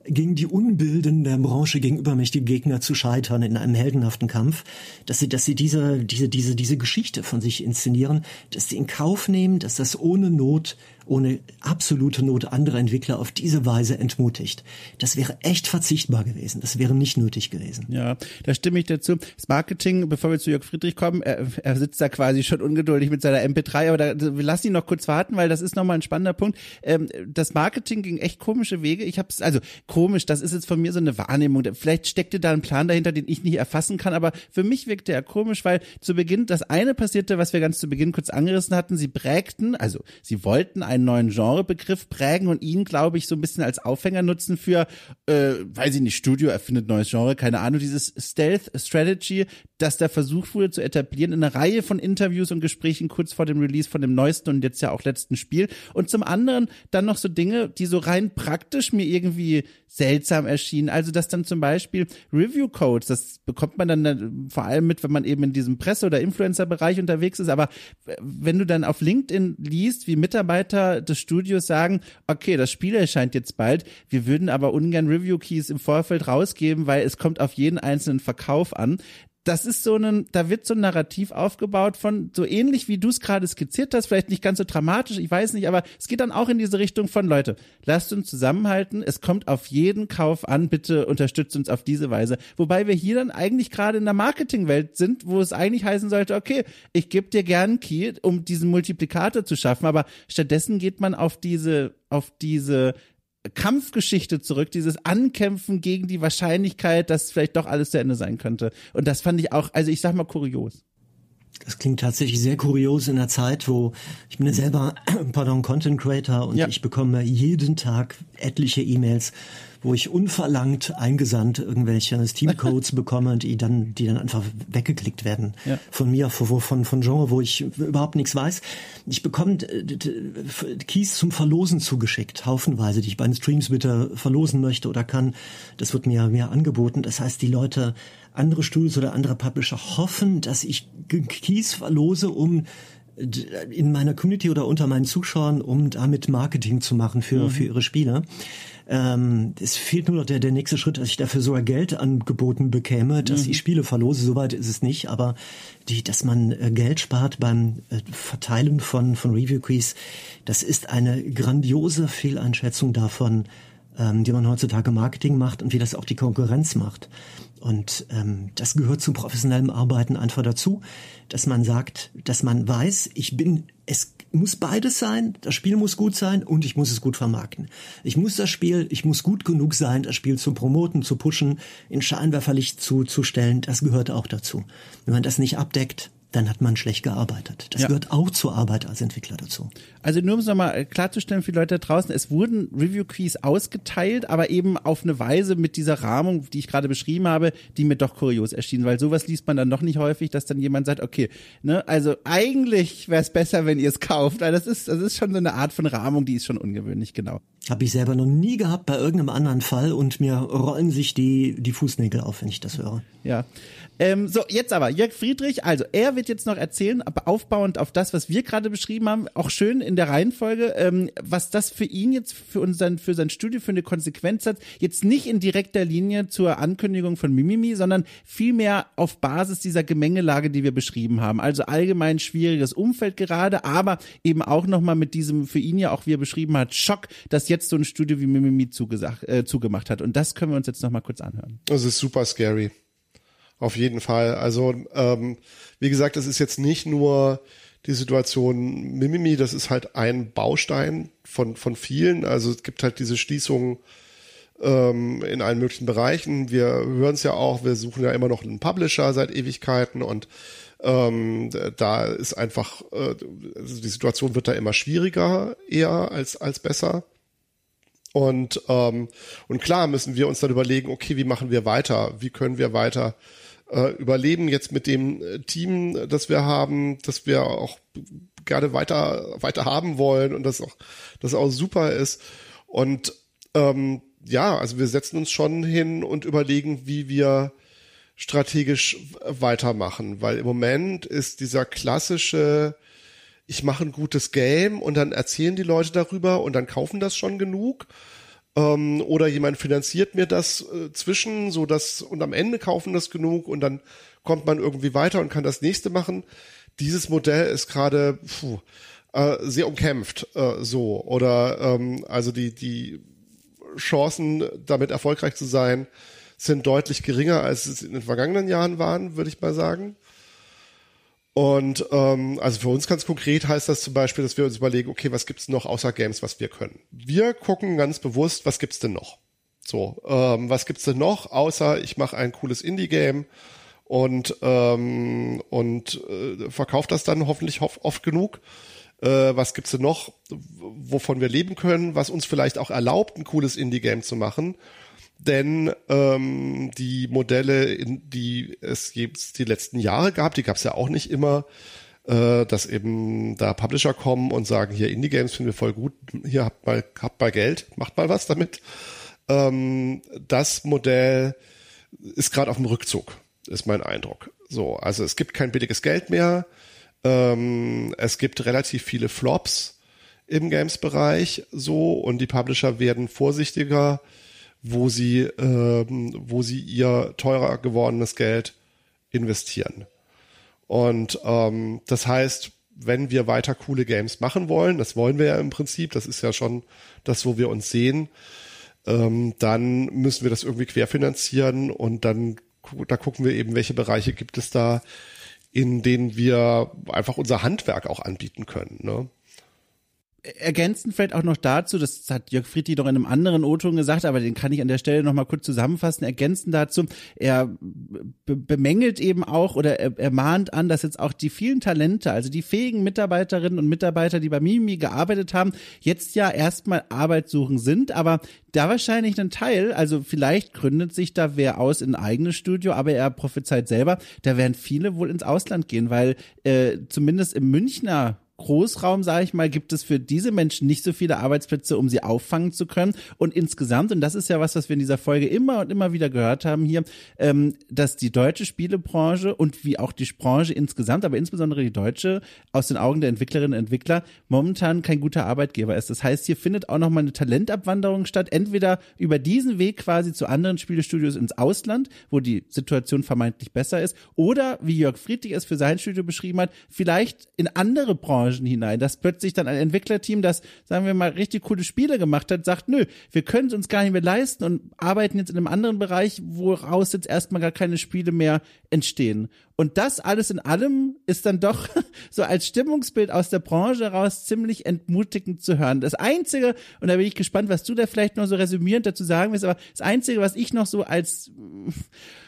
gegen die Unbilden der Branche gegenüber mächtige Gegner zu scheitern in einem heldenhaften Kampf, dass sie, dass sie diese, diese, diese, diese Geschichte von sich inszenieren, dass sie in Kauf nehmen, dass das ohne Not ohne absolute Not andere Entwickler auf diese Weise entmutigt. Das wäre echt verzichtbar gewesen. Das wäre nicht nötig gewesen. Ja, da stimme ich dazu. Das Marketing, bevor wir zu Jörg Friedrich kommen, er, er sitzt da quasi schon ungeduldig mit seiner MP3, aber da, wir lassen ihn noch kurz warten, weil das ist nochmal ein spannender Punkt. Ähm, das Marketing ging echt komische Wege. Ich habe es, also komisch, das ist jetzt von mir so eine Wahrnehmung. Vielleicht steckte da ein Plan dahinter, den ich nicht erfassen kann, aber für mich wirkte er komisch, weil zu Beginn das eine passierte, was wir ganz zu Beginn kurz angerissen hatten. Sie prägten, also sie wollten ein einen neuen Genrebegriff prägen und ihn, glaube ich, so ein bisschen als Aufhänger nutzen für, äh, weiß ich nicht, Studio erfindet neues Genre, keine Ahnung, dieses Stealth Strategy, das da versucht wurde zu etablieren in einer Reihe von Interviews und Gesprächen kurz vor dem Release von dem neuesten und jetzt ja auch letzten Spiel. Und zum anderen dann noch so Dinge, die so rein praktisch mir irgendwie seltsam erschienen. Also, dass dann zum Beispiel Review Codes, das bekommt man dann vor allem mit, wenn man eben in diesem Presse- oder Influencer-Bereich unterwegs ist. Aber wenn du dann auf LinkedIn liest, wie Mitarbeiter des Studios sagen, okay, das Spiel erscheint jetzt bald, wir würden aber ungern Review Keys im Vorfeld rausgeben, weil es kommt auf jeden einzelnen Verkauf an das ist so ein, da wird so ein Narrativ aufgebaut von, so ähnlich wie du es gerade skizziert hast, vielleicht nicht ganz so dramatisch, ich weiß nicht, aber es geht dann auch in diese Richtung von, Leute, lasst uns zusammenhalten, es kommt auf jeden Kauf an, bitte unterstützt uns auf diese Weise. Wobei wir hier dann eigentlich gerade in der Marketingwelt sind, wo es eigentlich heißen sollte, okay, ich gebe dir gern einen Key, um diesen Multiplikator zu schaffen, aber stattdessen geht man auf diese, auf diese Kampfgeschichte zurück, dieses Ankämpfen gegen die Wahrscheinlichkeit, dass vielleicht doch alles zu Ende sein könnte. Und das fand ich auch, also ich sag mal kurios. Das klingt tatsächlich sehr kurios in der Zeit, wo ich bin ja selber, pardon, Content Creator und ja. ich bekomme jeden Tag etliche E-Mails wo ich unverlangt eingesandt irgendwelche Steam-Codes bekomme, die dann, die dann einfach weggeklickt werden ja. von mir, von, von, von Genre, wo ich überhaupt nichts weiß. Ich bekomme Keys zum Verlosen zugeschickt, haufenweise, die ich bei den Streams bitte verlosen möchte oder kann. Das wird mir, mir angeboten. Das heißt, die Leute, andere Studios oder andere Publisher hoffen, dass ich Keys verlose, um in meiner Community oder unter meinen Zuschauern, um damit Marketing zu machen für, mhm. für ihre Spiele. Ähm, es fehlt nur noch der, der nächste Schritt, dass ich dafür sogar Geld angeboten bekäme, dass mhm. ich Spiele verlose. Soweit ist es nicht, aber die, dass man äh, Geld spart beim äh, Verteilen von, von Review Keys, das ist eine grandiose Fehleinschätzung davon, ähm, die man heutzutage Marketing macht und wie das auch die Konkurrenz macht. Und ähm, das gehört zum professionellen Arbeiten einfach dazu, dass man sagt, dass man weiß, ich bin, es muss beides sein. Das Spiel muss gut sein und ich muss es gut vermarkten. Ich muss das Spiel, ich muss gut genug sein, das Spiel zu promoten, zu pushen, in Scheinwerferlicht zu, zu stellen. Das gehört auch dazu. Wenn man das nicht abdeckt, dann hat man schlecht gearbeitet. Das ja. gehört auch zur Arbeit als Entwickler dazu. Also nur um es nochmal klarzustellen für die Leute da draußen, es wurden Review-Keys ausgeteilt, aber eben auf eine Weise mit dieser Rahmung, die ich gerade beschrieben habe, die mir doch kurios erschien, weil sowas liest man dann noch nicht häufig, dass dann jemand sagt, okay, ne, also eigentlich wäre es besser, wenn ihr es kauft, weil das ist, das ist schon so eine Art von Rahmung, die ist schon ungewöhnlich, genau. Habe ich selber noch nie gehabt bei irgendeinem anderen Fall und mir rollen sich die, die Fußnägel auf, wenn ich das höre. Ja. Ähm, so, jetzt aber, Jörg Friedrich, also er wird jetzt noch erzählen, aber aufbauend auf das, was wir gerade beschrieben haben, auch schön in der Reihenfolge, ähm, was das für ihn jetzt für unseren, für sein Studio für eine Konsequenz hat, jetzt nicht in direkter Linie zur Ankündigung von Mimimi, sondern vielmehr auf Basis dieser Gemengelage, die wir beschrieben haben. Also allgemein schwieriges Umfeld gerade, aber eben auch nochmal mit diesem für ihn ja auch, wie er beschrieben hat, Schock, dass jetzt so ein Studio wie Mimimi zugesagt, äh, zugemacht hat. Und das können wir uns jetzt nochmal kurz anhören. Das ist super scary. Auf jeden Fall. Also, ähm, wie gesagt, es ist jetzt nicht nur die Situation Mimimi, das ist halt ein Baustein von, von vielen. Also es gibt halt diese Schließungen ähm, in allen möglichen Bereichen. Wir hören es ja auch, wir suchen ja immer noch einen Publisher seit Ewigkeiten und ähm, da ist einfach, äh, also die Situation wird da immer schwieriger eher als, als besser. Und, ähm, und klar müssen wir uns dann überlegen, okay, wie machen wir weiter? Wie können wir weiter äh, überleben jetzt mit dem äh, Team, das wir haben, das wir auch gerne weiter weiter haben wollen und das auch das auch super ist. Und ähm, ja, also wir setzen uns schon hin und überlegen, wie wir strategisch weitermachen, weil im Moment ist dieser klassische ich mache ein gutes Game und dann erzählen die Leute darüber und dann kaufen das schon genug ähm, oder jemand finanziert mir das äh, zwischen, so dass und am Ende kaufen das genug und dann kommt man irgendwie weiter und kann das nächste machen. Dieses Modell ist gerade äh, sehr umkämpft, äh, so oder ähm, also die die Chancen, damit erfolgreich zu sein, sind deutlich geringer, als es in den vergangenen Jahren waren, würde ich mal sagen. Und ähm, also für uns ganz konkret heißt das zum Beispiel, dass wir uns überlegen, okay, was gibt's noch außer Games, was wir können? Wir gucken ganz bewusst, was gibt's denn noch? So, ähm, was gibt's denn noch, außer ich mache ein cooles Indie-Game und ähm, und äh, verkauft das dann hoffentlich oft genug. Äh, was gibt's denn noch, wovon wir leben können, was uns vielleicht auch erlaubt, ein cooles Indie-Game zu machen? Denn ähm, die Modelle, in die es jetzt die letzten Jahre gab, die gab es ja auch nicht immer, äh, dass eben da Publisher kommen und sagen, hier Indie-Games finden wir voll gut, hier habt mal, habt mal Geld, macht mal was damit. Ähm, das Modell ist gerade auf dem Rückzug, ist mein Eindruck. So, also es gibt kein billiges Geld mehr, ähm, es gibt relativ viele Flops im Games-Bereich so und die Publisher werden vorsichtiger, wo sie, ähm, wo sie ihr teurer gewordenes Geld investieren. Und ähm, das heißt, wenn wir weiter coole Games machen wollen, das wollen wir ja im Prinzip, das ist ja schon das, wo wir uns sehen, ähm, dann müssen wir das irgendwie querfinanzieren und dann da gucken wir eben, welche Bereiche gibt es da, in denen wir einfach unser Handwerk auch anbieten können. Ne? Ergänzend vielleicht auch noch dazu, das hat Jörg Friedrich noch in einem anderen O-Ton gesagt, aber den kann ich an der Stelle noch mal kurz zusammenfassen. Ergänzend dazu, er bemängelt eben auch oder er, er mahnt an, dass jetzt auch die vielen Talente, also die fähigen Mitarbeiterinnen und Mitarbeiter, die bei Mimi gearbeitet haben, jetzt ja erstmal Arbeit suchen sind, aber da wahrscheinlich ein Teil, also vielleicht gründet sich da wer aus in ein eigenes Studio, aber er prophezeit selber, da werden viele wohl ins Ausland gehen, weil äh, zumindest im Münchner Großraum, sage ich mal, gibt es für diese Menschen nicht so viele Arbeitsplätze, um sie auffangen zu können. Und insgesamt, und das ist ja was, was wir in dieser Folge immer und immer wieder gehört haben hier, ähm, dass die deutsche Spielebranche und wie auch die Branche insgesamt, aber insbesondere die deutsche, aus den Augen der Entwicklerinnen und Entwickler momentan kein guter Arbeitgeber ist. Das heißt, hier findet auch nochmal eine Talentabwanderung statt, entweder über diesen Weg quasi zu anderen Spielestudios ins Ausland, wo die Situation vermeintlich besser ist, oder wie Jörg Friedrich es für sein Studio beschrieben hat, vielleicht in andere Branchen Branchen hinein, dass plötzlich dann ein Entwicklerteam, das, sagen wir mal, richtig coole Spiele gemacht hat, sagt, nö, wir können es uns gar nicht mehr leisten und arbeiten jetzt in einem anderen Bereich, woraus jetzt erstmal gar keine Spiele mehr entstehen. Und das alles in allem ist dann doch so als Stimmungsbild aus der Branche heraus ziemlich entmutigend zu hören. Das Einzige, und da bin ich gespannt, was du da vielleicht noch so resümierend dazu sagen willst, aber das Einzige, was ich noch so als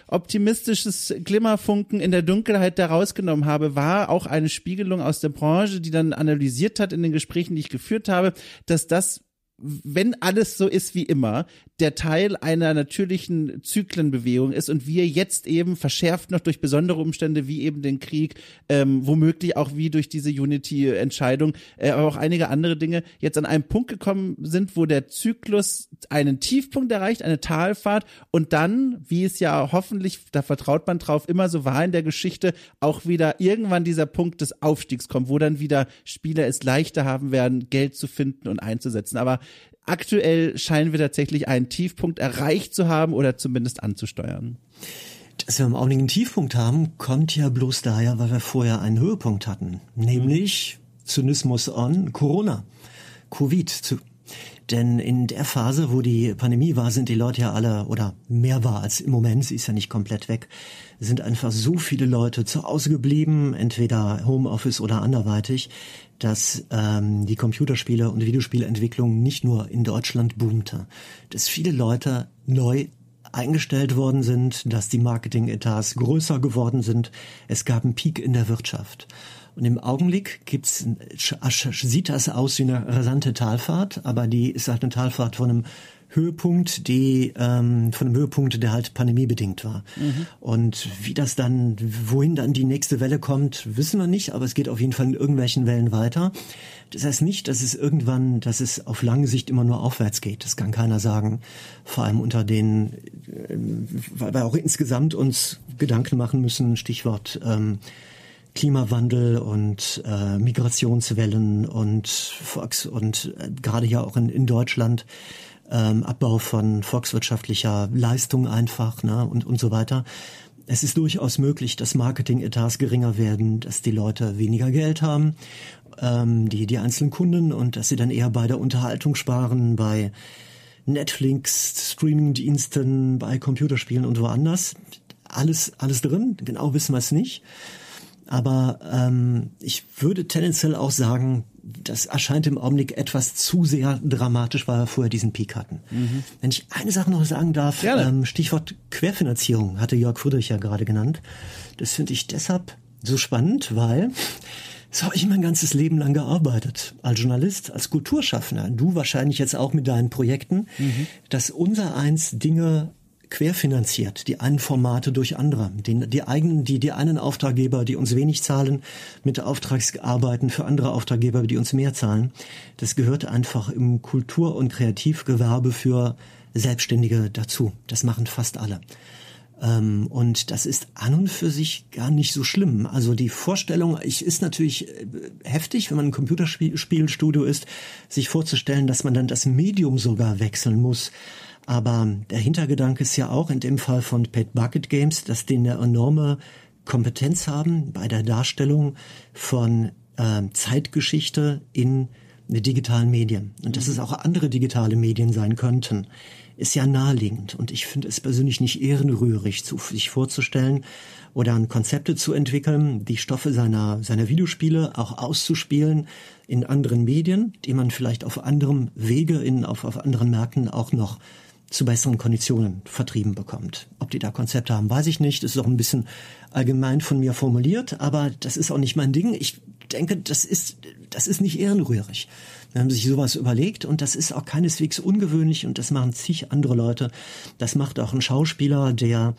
optimistisches Glimmerfunken in der Dunkelheit da rausgenommen habe, war auch eine Spiegelung aus der Branche, die dann analysiert hat in den Gesprächen, die ich geführt habe, dass das wenn alles so ist wie immer, der Teil einer natürlichen Zyklenbewegung ist und wir jetzt eben verschärft noch durch besondere Umstände wie eben den Krieg, ähm, womöglich auch wie durch diese Unity-Entscheidung, äh, aber auch einige andere Dinge jetzt an einem Punkt gekommen sind, wo der Zyklus einen Tiefpunkt erreicht, eine Talfahrt und dann, wie es ja hoffentlich, da vertraut man drauf, immer so war in der Geschichte, auch wieder irgendwann dieser Punkt des Aufstiegs kommt, wo dann wieder Spieler es leichter haben werden, Geld zu finden und einzusetzen. Aber aktuell scheinen wir tatsächlich einen Tiefpunkt erreicht zu haben oder zumindest anzusteuern. Dass wir im Augenblick einen Tiefpunkt haben, kommt ja bloß daher, weil wir vorher einen Höhepunkt hatten. Nämlich Zynismus on Corona. Covid. Denn in der Phase, wo die Pandemie war, sind die Leute ja alle, oder mehr war als im Moment, sie ist ja nicht komplett weg, sind einfach so viele Leute zu Hause geblieben, entweder Homeoffice oder anderweitig, dass ähm, die Computerspiele und Videospielentwicklung nicht nur in Deutschland boomte, dass viele Leute neu eingestellt worden sind, dass die Marketing-Etats größer geworden sind. Es gab einen Peak in der Wirtschaft. Und im Augenblick gibt's, sieht das aus wie eine rasante Talfahrt, aber die ist halt eine Talfahrt von einem Höhepunkt, die ähm, von einem Höhepunkt, der halt pandemiebedingt war. Mhm. Und wie das dann, wohin dann die nächste Welle kommt, wissen wir nicht, aber es geht auf jeden Fall in irgendwelchen Wellen weiter. Das heißt nicht, dass es irgendwann, dass es auf lange Sicht immer nur aufwärts geht. Das kann keiner sagen. Vor allem unter den, äh, weil wir auch insgesamt uns Gedanken machen müssen, Stichwort ähm, Klimawandel und äh, Migrationswellen und Volks und äh, gerade ja auch in, in Deutschland ähm, Abbau von volkswirtschaftlicher Leistung einfach ne, und, und so weiter. Es ist durchaus möglich, dass Marketing-Etats geringer werden, dass die Leute weniger Geld haben, ähm, die, die einzelnen Kunden und dass sie dann eher bei der Unterhaltung sparen, bei Netflix, Streaming-Diensten, bei Computerspielen und woanders. Alles, alles drin, genau wissen wir es nicht. Aber ähm, ich würde tendenziell auch sagen, das erscheint im Augenblick etwas zu sehr dramatisch, weil wir vorher diesen Peak hatten. Mhm. Wenn ich eine Sache noch sagen darf, ähm, Stichwort Querfinanzierung hatte Jörg Friedrich ja gerade genannt. Das finde ich deshalb so spannend, weil so habe ich mein ganzes Leben lang gearbeitet. Als Journalist, als Kulturschaffender. Du wahrscheinlich jetzt auch mit deinen Projekten, mhm. dass unser eins Dinge querfinanziert, die einen Formate durch andere. Die, die eigenen, die, die einen Auftraggeber, die uns wenig zahlen, mit Auftragsarbeiten für andere Auftraggeber, die uns mehr zahlen. Das gehört einfach im Kultur- und Kreativgewerbe für Selbstständige dazu. Das machen fast alle. Ähm, und das ist an und für sich gar nicht so schlimm. Also die Vorstellung, ich ist natürlich äh, heftig, wenn man ein Computerspielstudio ist, sich vorzustellen, dass man dann das Medium sogar wechseln muss. Aber der Hintergedanke ist ja auch in dem Fall von Pet Bucket Games, dass denen eine enorme Kompetenz haben bei der Darstellung von äh, Zeitgeschichte in digitalen Medien. Und dass es auch andere digitale Medien sein könnten, ist ja naheliegend. Und ich finde es persönlich nicht ehrenrührig, sich vorzustellen oder Konzepte zu entwickeln, die Stoffe seiner, seiner Videospiele auch auszuspielen in anderen Medien, die man vielleicht auf anderem Wege in, auf, auf anderen Märkten auch noch zu besseren Konditionen vertrieben bekommt. Ob die da Konzepte haben, weiß ich nicht. Das ist auch ein bisschen allgemein von mir formuliert, aber das ist auch nicht mein Ding. Ich denke, das ist, das ist nicht ehrenrührig. Wir haben sich sowas überlegt und das ist auch keineswegs ungewöhnlich und das machen zig andere Leute. Das macht auch ein Schauspieler, der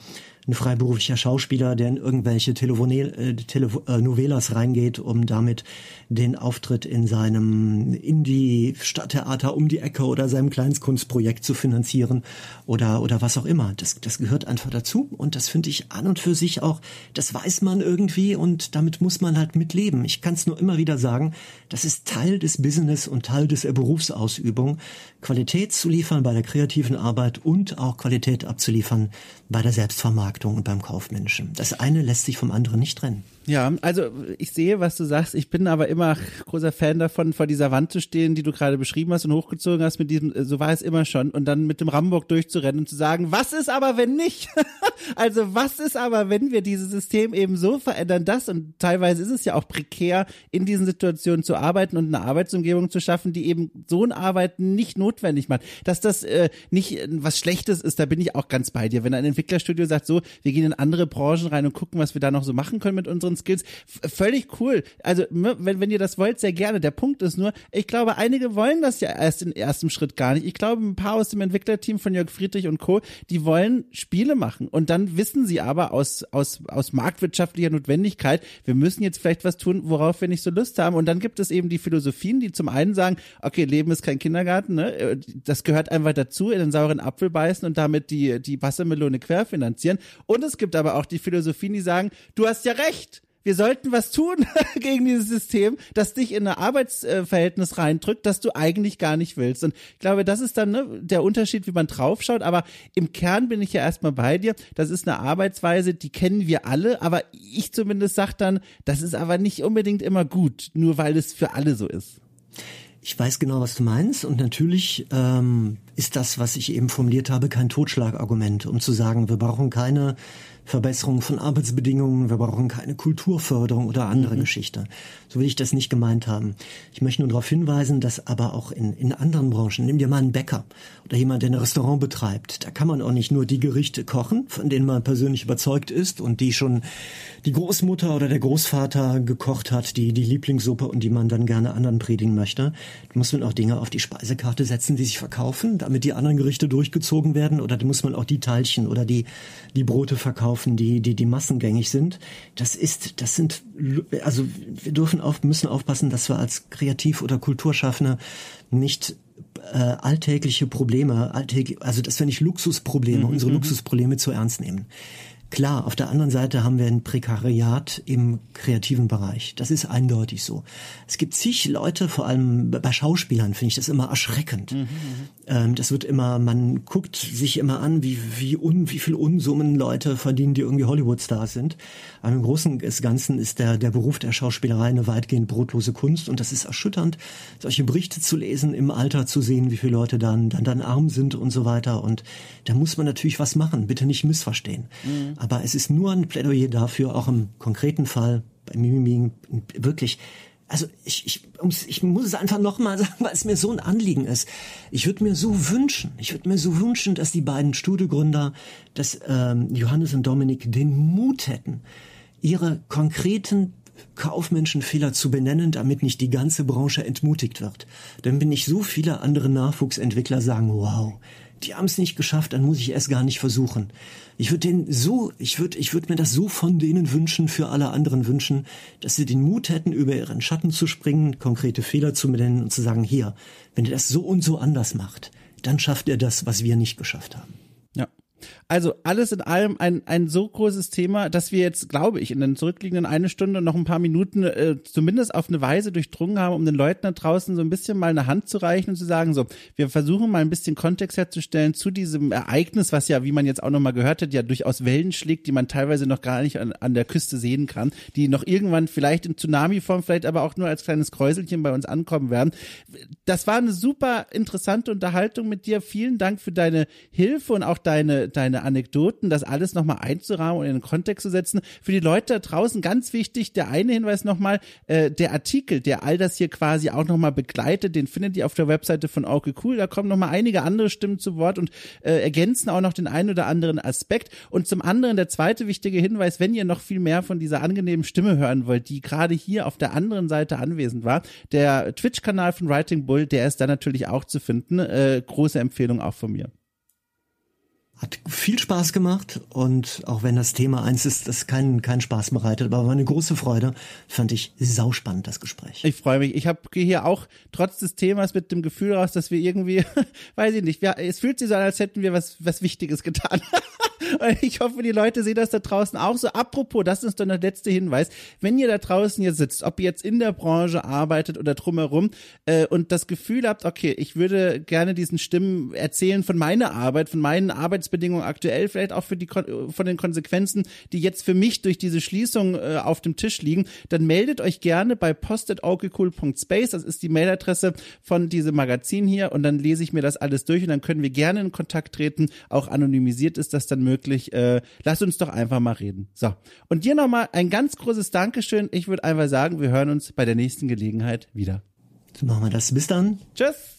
ein freiberuflicher Schauspieler, der in irgendwelche Telenovelas äh, reingeht, um damit den Auftritt in seinem Indie-Stadttheater um die Ecke oder seinem Kleinstkunstprojekt zu finanzieren oder, oder was auch immer. Das, das gehört einfach dazu und das finde ich an und für sich auch, das weiß man irgendwie und damit muss man halt mitleben. Ich kann es nur immer wieder sagen, das ist Teil des Business und Teil des Berufsausübung, Qualität zu liefern bei der kreativen Arbeit und auch Qualität abzuliefern bei der Selbstvermarktung und beim Kaufmenschen. Das eine lässt sich vom anderen nicht trennen. Ja, also ich sehe, was du sagst. Ich bin aber immer großer Fan davon, vor dieser Wand zu stehen, die du gerade beschrieben hast und hochgezogen hast mit diesem, so war es immer schon, und dann mit dem Rambock durchzurennen und zu sagen, was ist aber, wenn nicht? also was ist aber, wenn wir dieses System eben so verändern, das und teilweise ist es ja auch prekär, in diesen Situationen zu arbeiten und eine Arbeitsumgebung zu schaffen, die eben so ein Arbeiten nicht notwendig macht. Dass das äh, nicht was Schlechtes ist, da bin ich auch ganz bei dir. Wenn ein Entwicklerstudio sagt, so, wir gehen in andere Branchen rein und gucken, was wir da noch so machen können mit unseren Skills. F völlig cool. Also, wenn, wenn ihr das wollt, sehr gerne. Der Punkt ist nur, ich glaube, einige wollen das ja erst im ersten Schritt gar nicht. Ich glaube, ein paar aus dem Entwicklerteam von Jörg Friedrich und Co., die wollen Spiele machen. Und dann wissen sie aber aus, aus, aus marktwirtschaftlicher Notwendigkeit, wir müssen jetzt vielleicht was tun, worauf wir nicht so Lust haben. Und dann gibt es eben die Philosophien, die zum einen sagen, okay, Leben ist kein Kindergarten, ne? das gehört einfach dazu, in den sauren Apfel beißen und damit die, die Wassermelone querfinanzieren. Und es gibt aber auch die Philosophien, die sagen, du hast ja recht wir sollten was tun gegen dieses System, das dich in ein Arbeitsverhältnis reindrückt, das du eigentlich gar nicht willst. Und ich glaube, das ist dann ne, der Unterschied, wie man draufschaut. Aber im Kern bin ich ja erstmal bei dir. Das ist eine Arbeitsweise, die kennen wir alle. Aber ich zumindest sag dann, das ist aber nicht unbedingt immer gut, nur weil es für alle so ist. Ich weiß genau, was du meinst. Und natürlich ähm, ist das, was ich eben formuliert habe, kein Totschlagargument, um zu sagen, wir brauchen keine Verbesserung von Arbeitsbedingungen, wir brauchen keine Kulturförderung oder andere mhm. Geschichte. So will ich das nicht gemeint haben. Ich möchte nur darauf hinweisen, dass aber auch in, in anderen Branchen, nimm dir mal einen Bäcker oder jemand, der ein Restaurant betreibt, da kann man auch nicht nur die Gerichte kochen, von denen man persönlich überzeugt ist und die schon die Großmutter oder der Großvater gekocht hat, die, die Lieblingssuppe und die man dann gerne anderen predigen möchte. Da muss man auch Dinge auf die Speisekarte setzen, die sich verkaufen, damit die anderen Gerichte durchgezogen werden oder da muss man auch die Teilchen oder die, die Brote verkaufen laufen, die, die, die massengängig sind. Das ist, das sind, also wir dürfen auf, müssen aufpassen, dass wir als Kreativ- oder Kulturschaffende nicht äh, alltägliche Probleme, alltäglich, also dass wir nicht Luxusprobleme, mhm, unsere mhm. Luxusprobleme zu ernst nehmen. Klar, auf der anderen Seite haben wir ein Prekariat im kreativen Bereich. Das ist eindeutig so. Es gibt zig Leute, vor allem bei Schauspielern finde ich das immer erschreckend. Mhm, mhm. ähm, das wird immer, man guckt sich immer an, wie, wie, un, wie viel Unsummen Leute verdienen, die irgendwie Hollywood-Stars sind. Aber im Großen und Ganzen ist der, der Beruf der Schauspielerei eine weitgehend brotlose Kunst und das ist erschütternd, solche Berichte zu lesen, im Alter zu sehen, wie viele Leute dann, dann, dann arm sind und so weiter. Und da muss man natürlich was machen, bitte nicht missverstehen. Mhm. Aber es ist nur ein Plädoyer dafür, auch im konkreten Fall bei Mimimi wirklich also ich, ich, ich muss es einfach nochmal sagen, weil es mir so ein Anliegen ist. Ich würde mir so wünschen, ich würde mir so wünschen, dass die beiden Studiogründer, dass ähm, Johannes und Dominik den Mut hätten, ihre konkreten Kaufmenschenfehler zu benennen, damit nicht die ganze Branche entmutigt wird. Dann bin ich so viele andere Nachwuchsentwickler sagen, wow, die haben es nicht geschafft, dann muss ich es gar nicht versuchen. Ich würde denen so, ich würde, ich würde mir das so von denen wünschen, für alle anderen wünschen, dass sie den Mut hätten, über ihren Schatten zu springen, konkrete Fehler zu benennen und zu sagen, hier, wenn ihr das so und so anders macht, dann schafft ihr das, was wir nicht geschafft haben. Also alles in allem ein, ein so großes Thema, dass wir jetzt, glaube ich, in den zurückliegenden eine Stunde noch ein paar Minuten äh, zumindest auf eine Weise durchdrungen haben, um den Leuten da draußen so ein bisschen mal eine Hand zu reichen und zu sagen, so, wir versuchen mal ein bisschen Kontext herzustellen zu diesem Ereignis, was ja, wie man jetzt auch nochmal gehört hat, ja durchaus Wellen schlägt, die man teilweise noch gar nicht an, an der Küste sehen kann, die noch irgendwann vielleicht in Tsunami-Form, vielleicht aber auch nur als kleines Kräuselchen bei uns ankommen werden. Das war eine super interessante Unterhaltung mit dir. Vielen Dank für deine Hilfe und auch deine deine Anekdoten, das alles nochmal einzurahmen und in den Kontext zu setzen. Für die Leute da draußen ganz wichtig, der eine Hinweis nochmal, äh, der Artikel, der all das hier quasi auch nochmal begleitet, den findet ihr auf der Webseite von Okay Cool. Da kommen nochmal einige andere Stimmen zu Wort und äh, ergänzen auch noch den einen oder anderen Aspekt. Und zum anderen der zweite wichtige Hinweis, wenn ihr noch viel mehr von dieser angenehmen Stimme hören wollt, die gerade hier auf der anderen Seite anwesend war, der Twitch-Kanal von Writing Bull, der ist da natürlich auch zu finden. Äh, große Empfehlung auch von mir. Hat viel Spaß gemacht und auch wenn das Thema eins ist, das keinen keinen Spaß bereitet, aber war eine große Freude, fand ich sauspannend das Gespräch. Ich freue mich. Ich habe hier auch trotz des Themas mit dem Gefühl raus, dass wir irgendwie, weiß ich nicht, wir, es fühlt sich so an, als hätten wir was was Wichtiges getan. Ich hoffe, die Leute sehen das da draußen auch so. Apropos, das ist doch der letzte Hinweis. Wenn ihr da draußen hier sitzt, ob ihr jetzt in der Branche arbeitet oder drumherum äh, und das Gefühl habt, okay, ich würde gerne diesen Stimmen erzählen von meiner Arbeit, von meinen Arbeitsbedingungen aktuell, vielleicht auch für die von den Konsequenzen, die jetzt für mich durch diese Schließung äh, auf dem Tisch liegen, dann meldet euch gerne bei post.orgecool.space. Das ist die Mailadresse von diesem Magazin hier und dann lese ich mir das alles durch und dann können wir gerne in Kontakt treten. Auch anonymisiert ist das dann möglich. Äh, lass uns doch einfach mal reden. So. Und dir nochmal ein ganz großes Dankeschön. Ich würde einfach sagen, wir hören uns bei der nächsten Gelegenheit wieder. So machen wir das. Bis dann. Tschüss.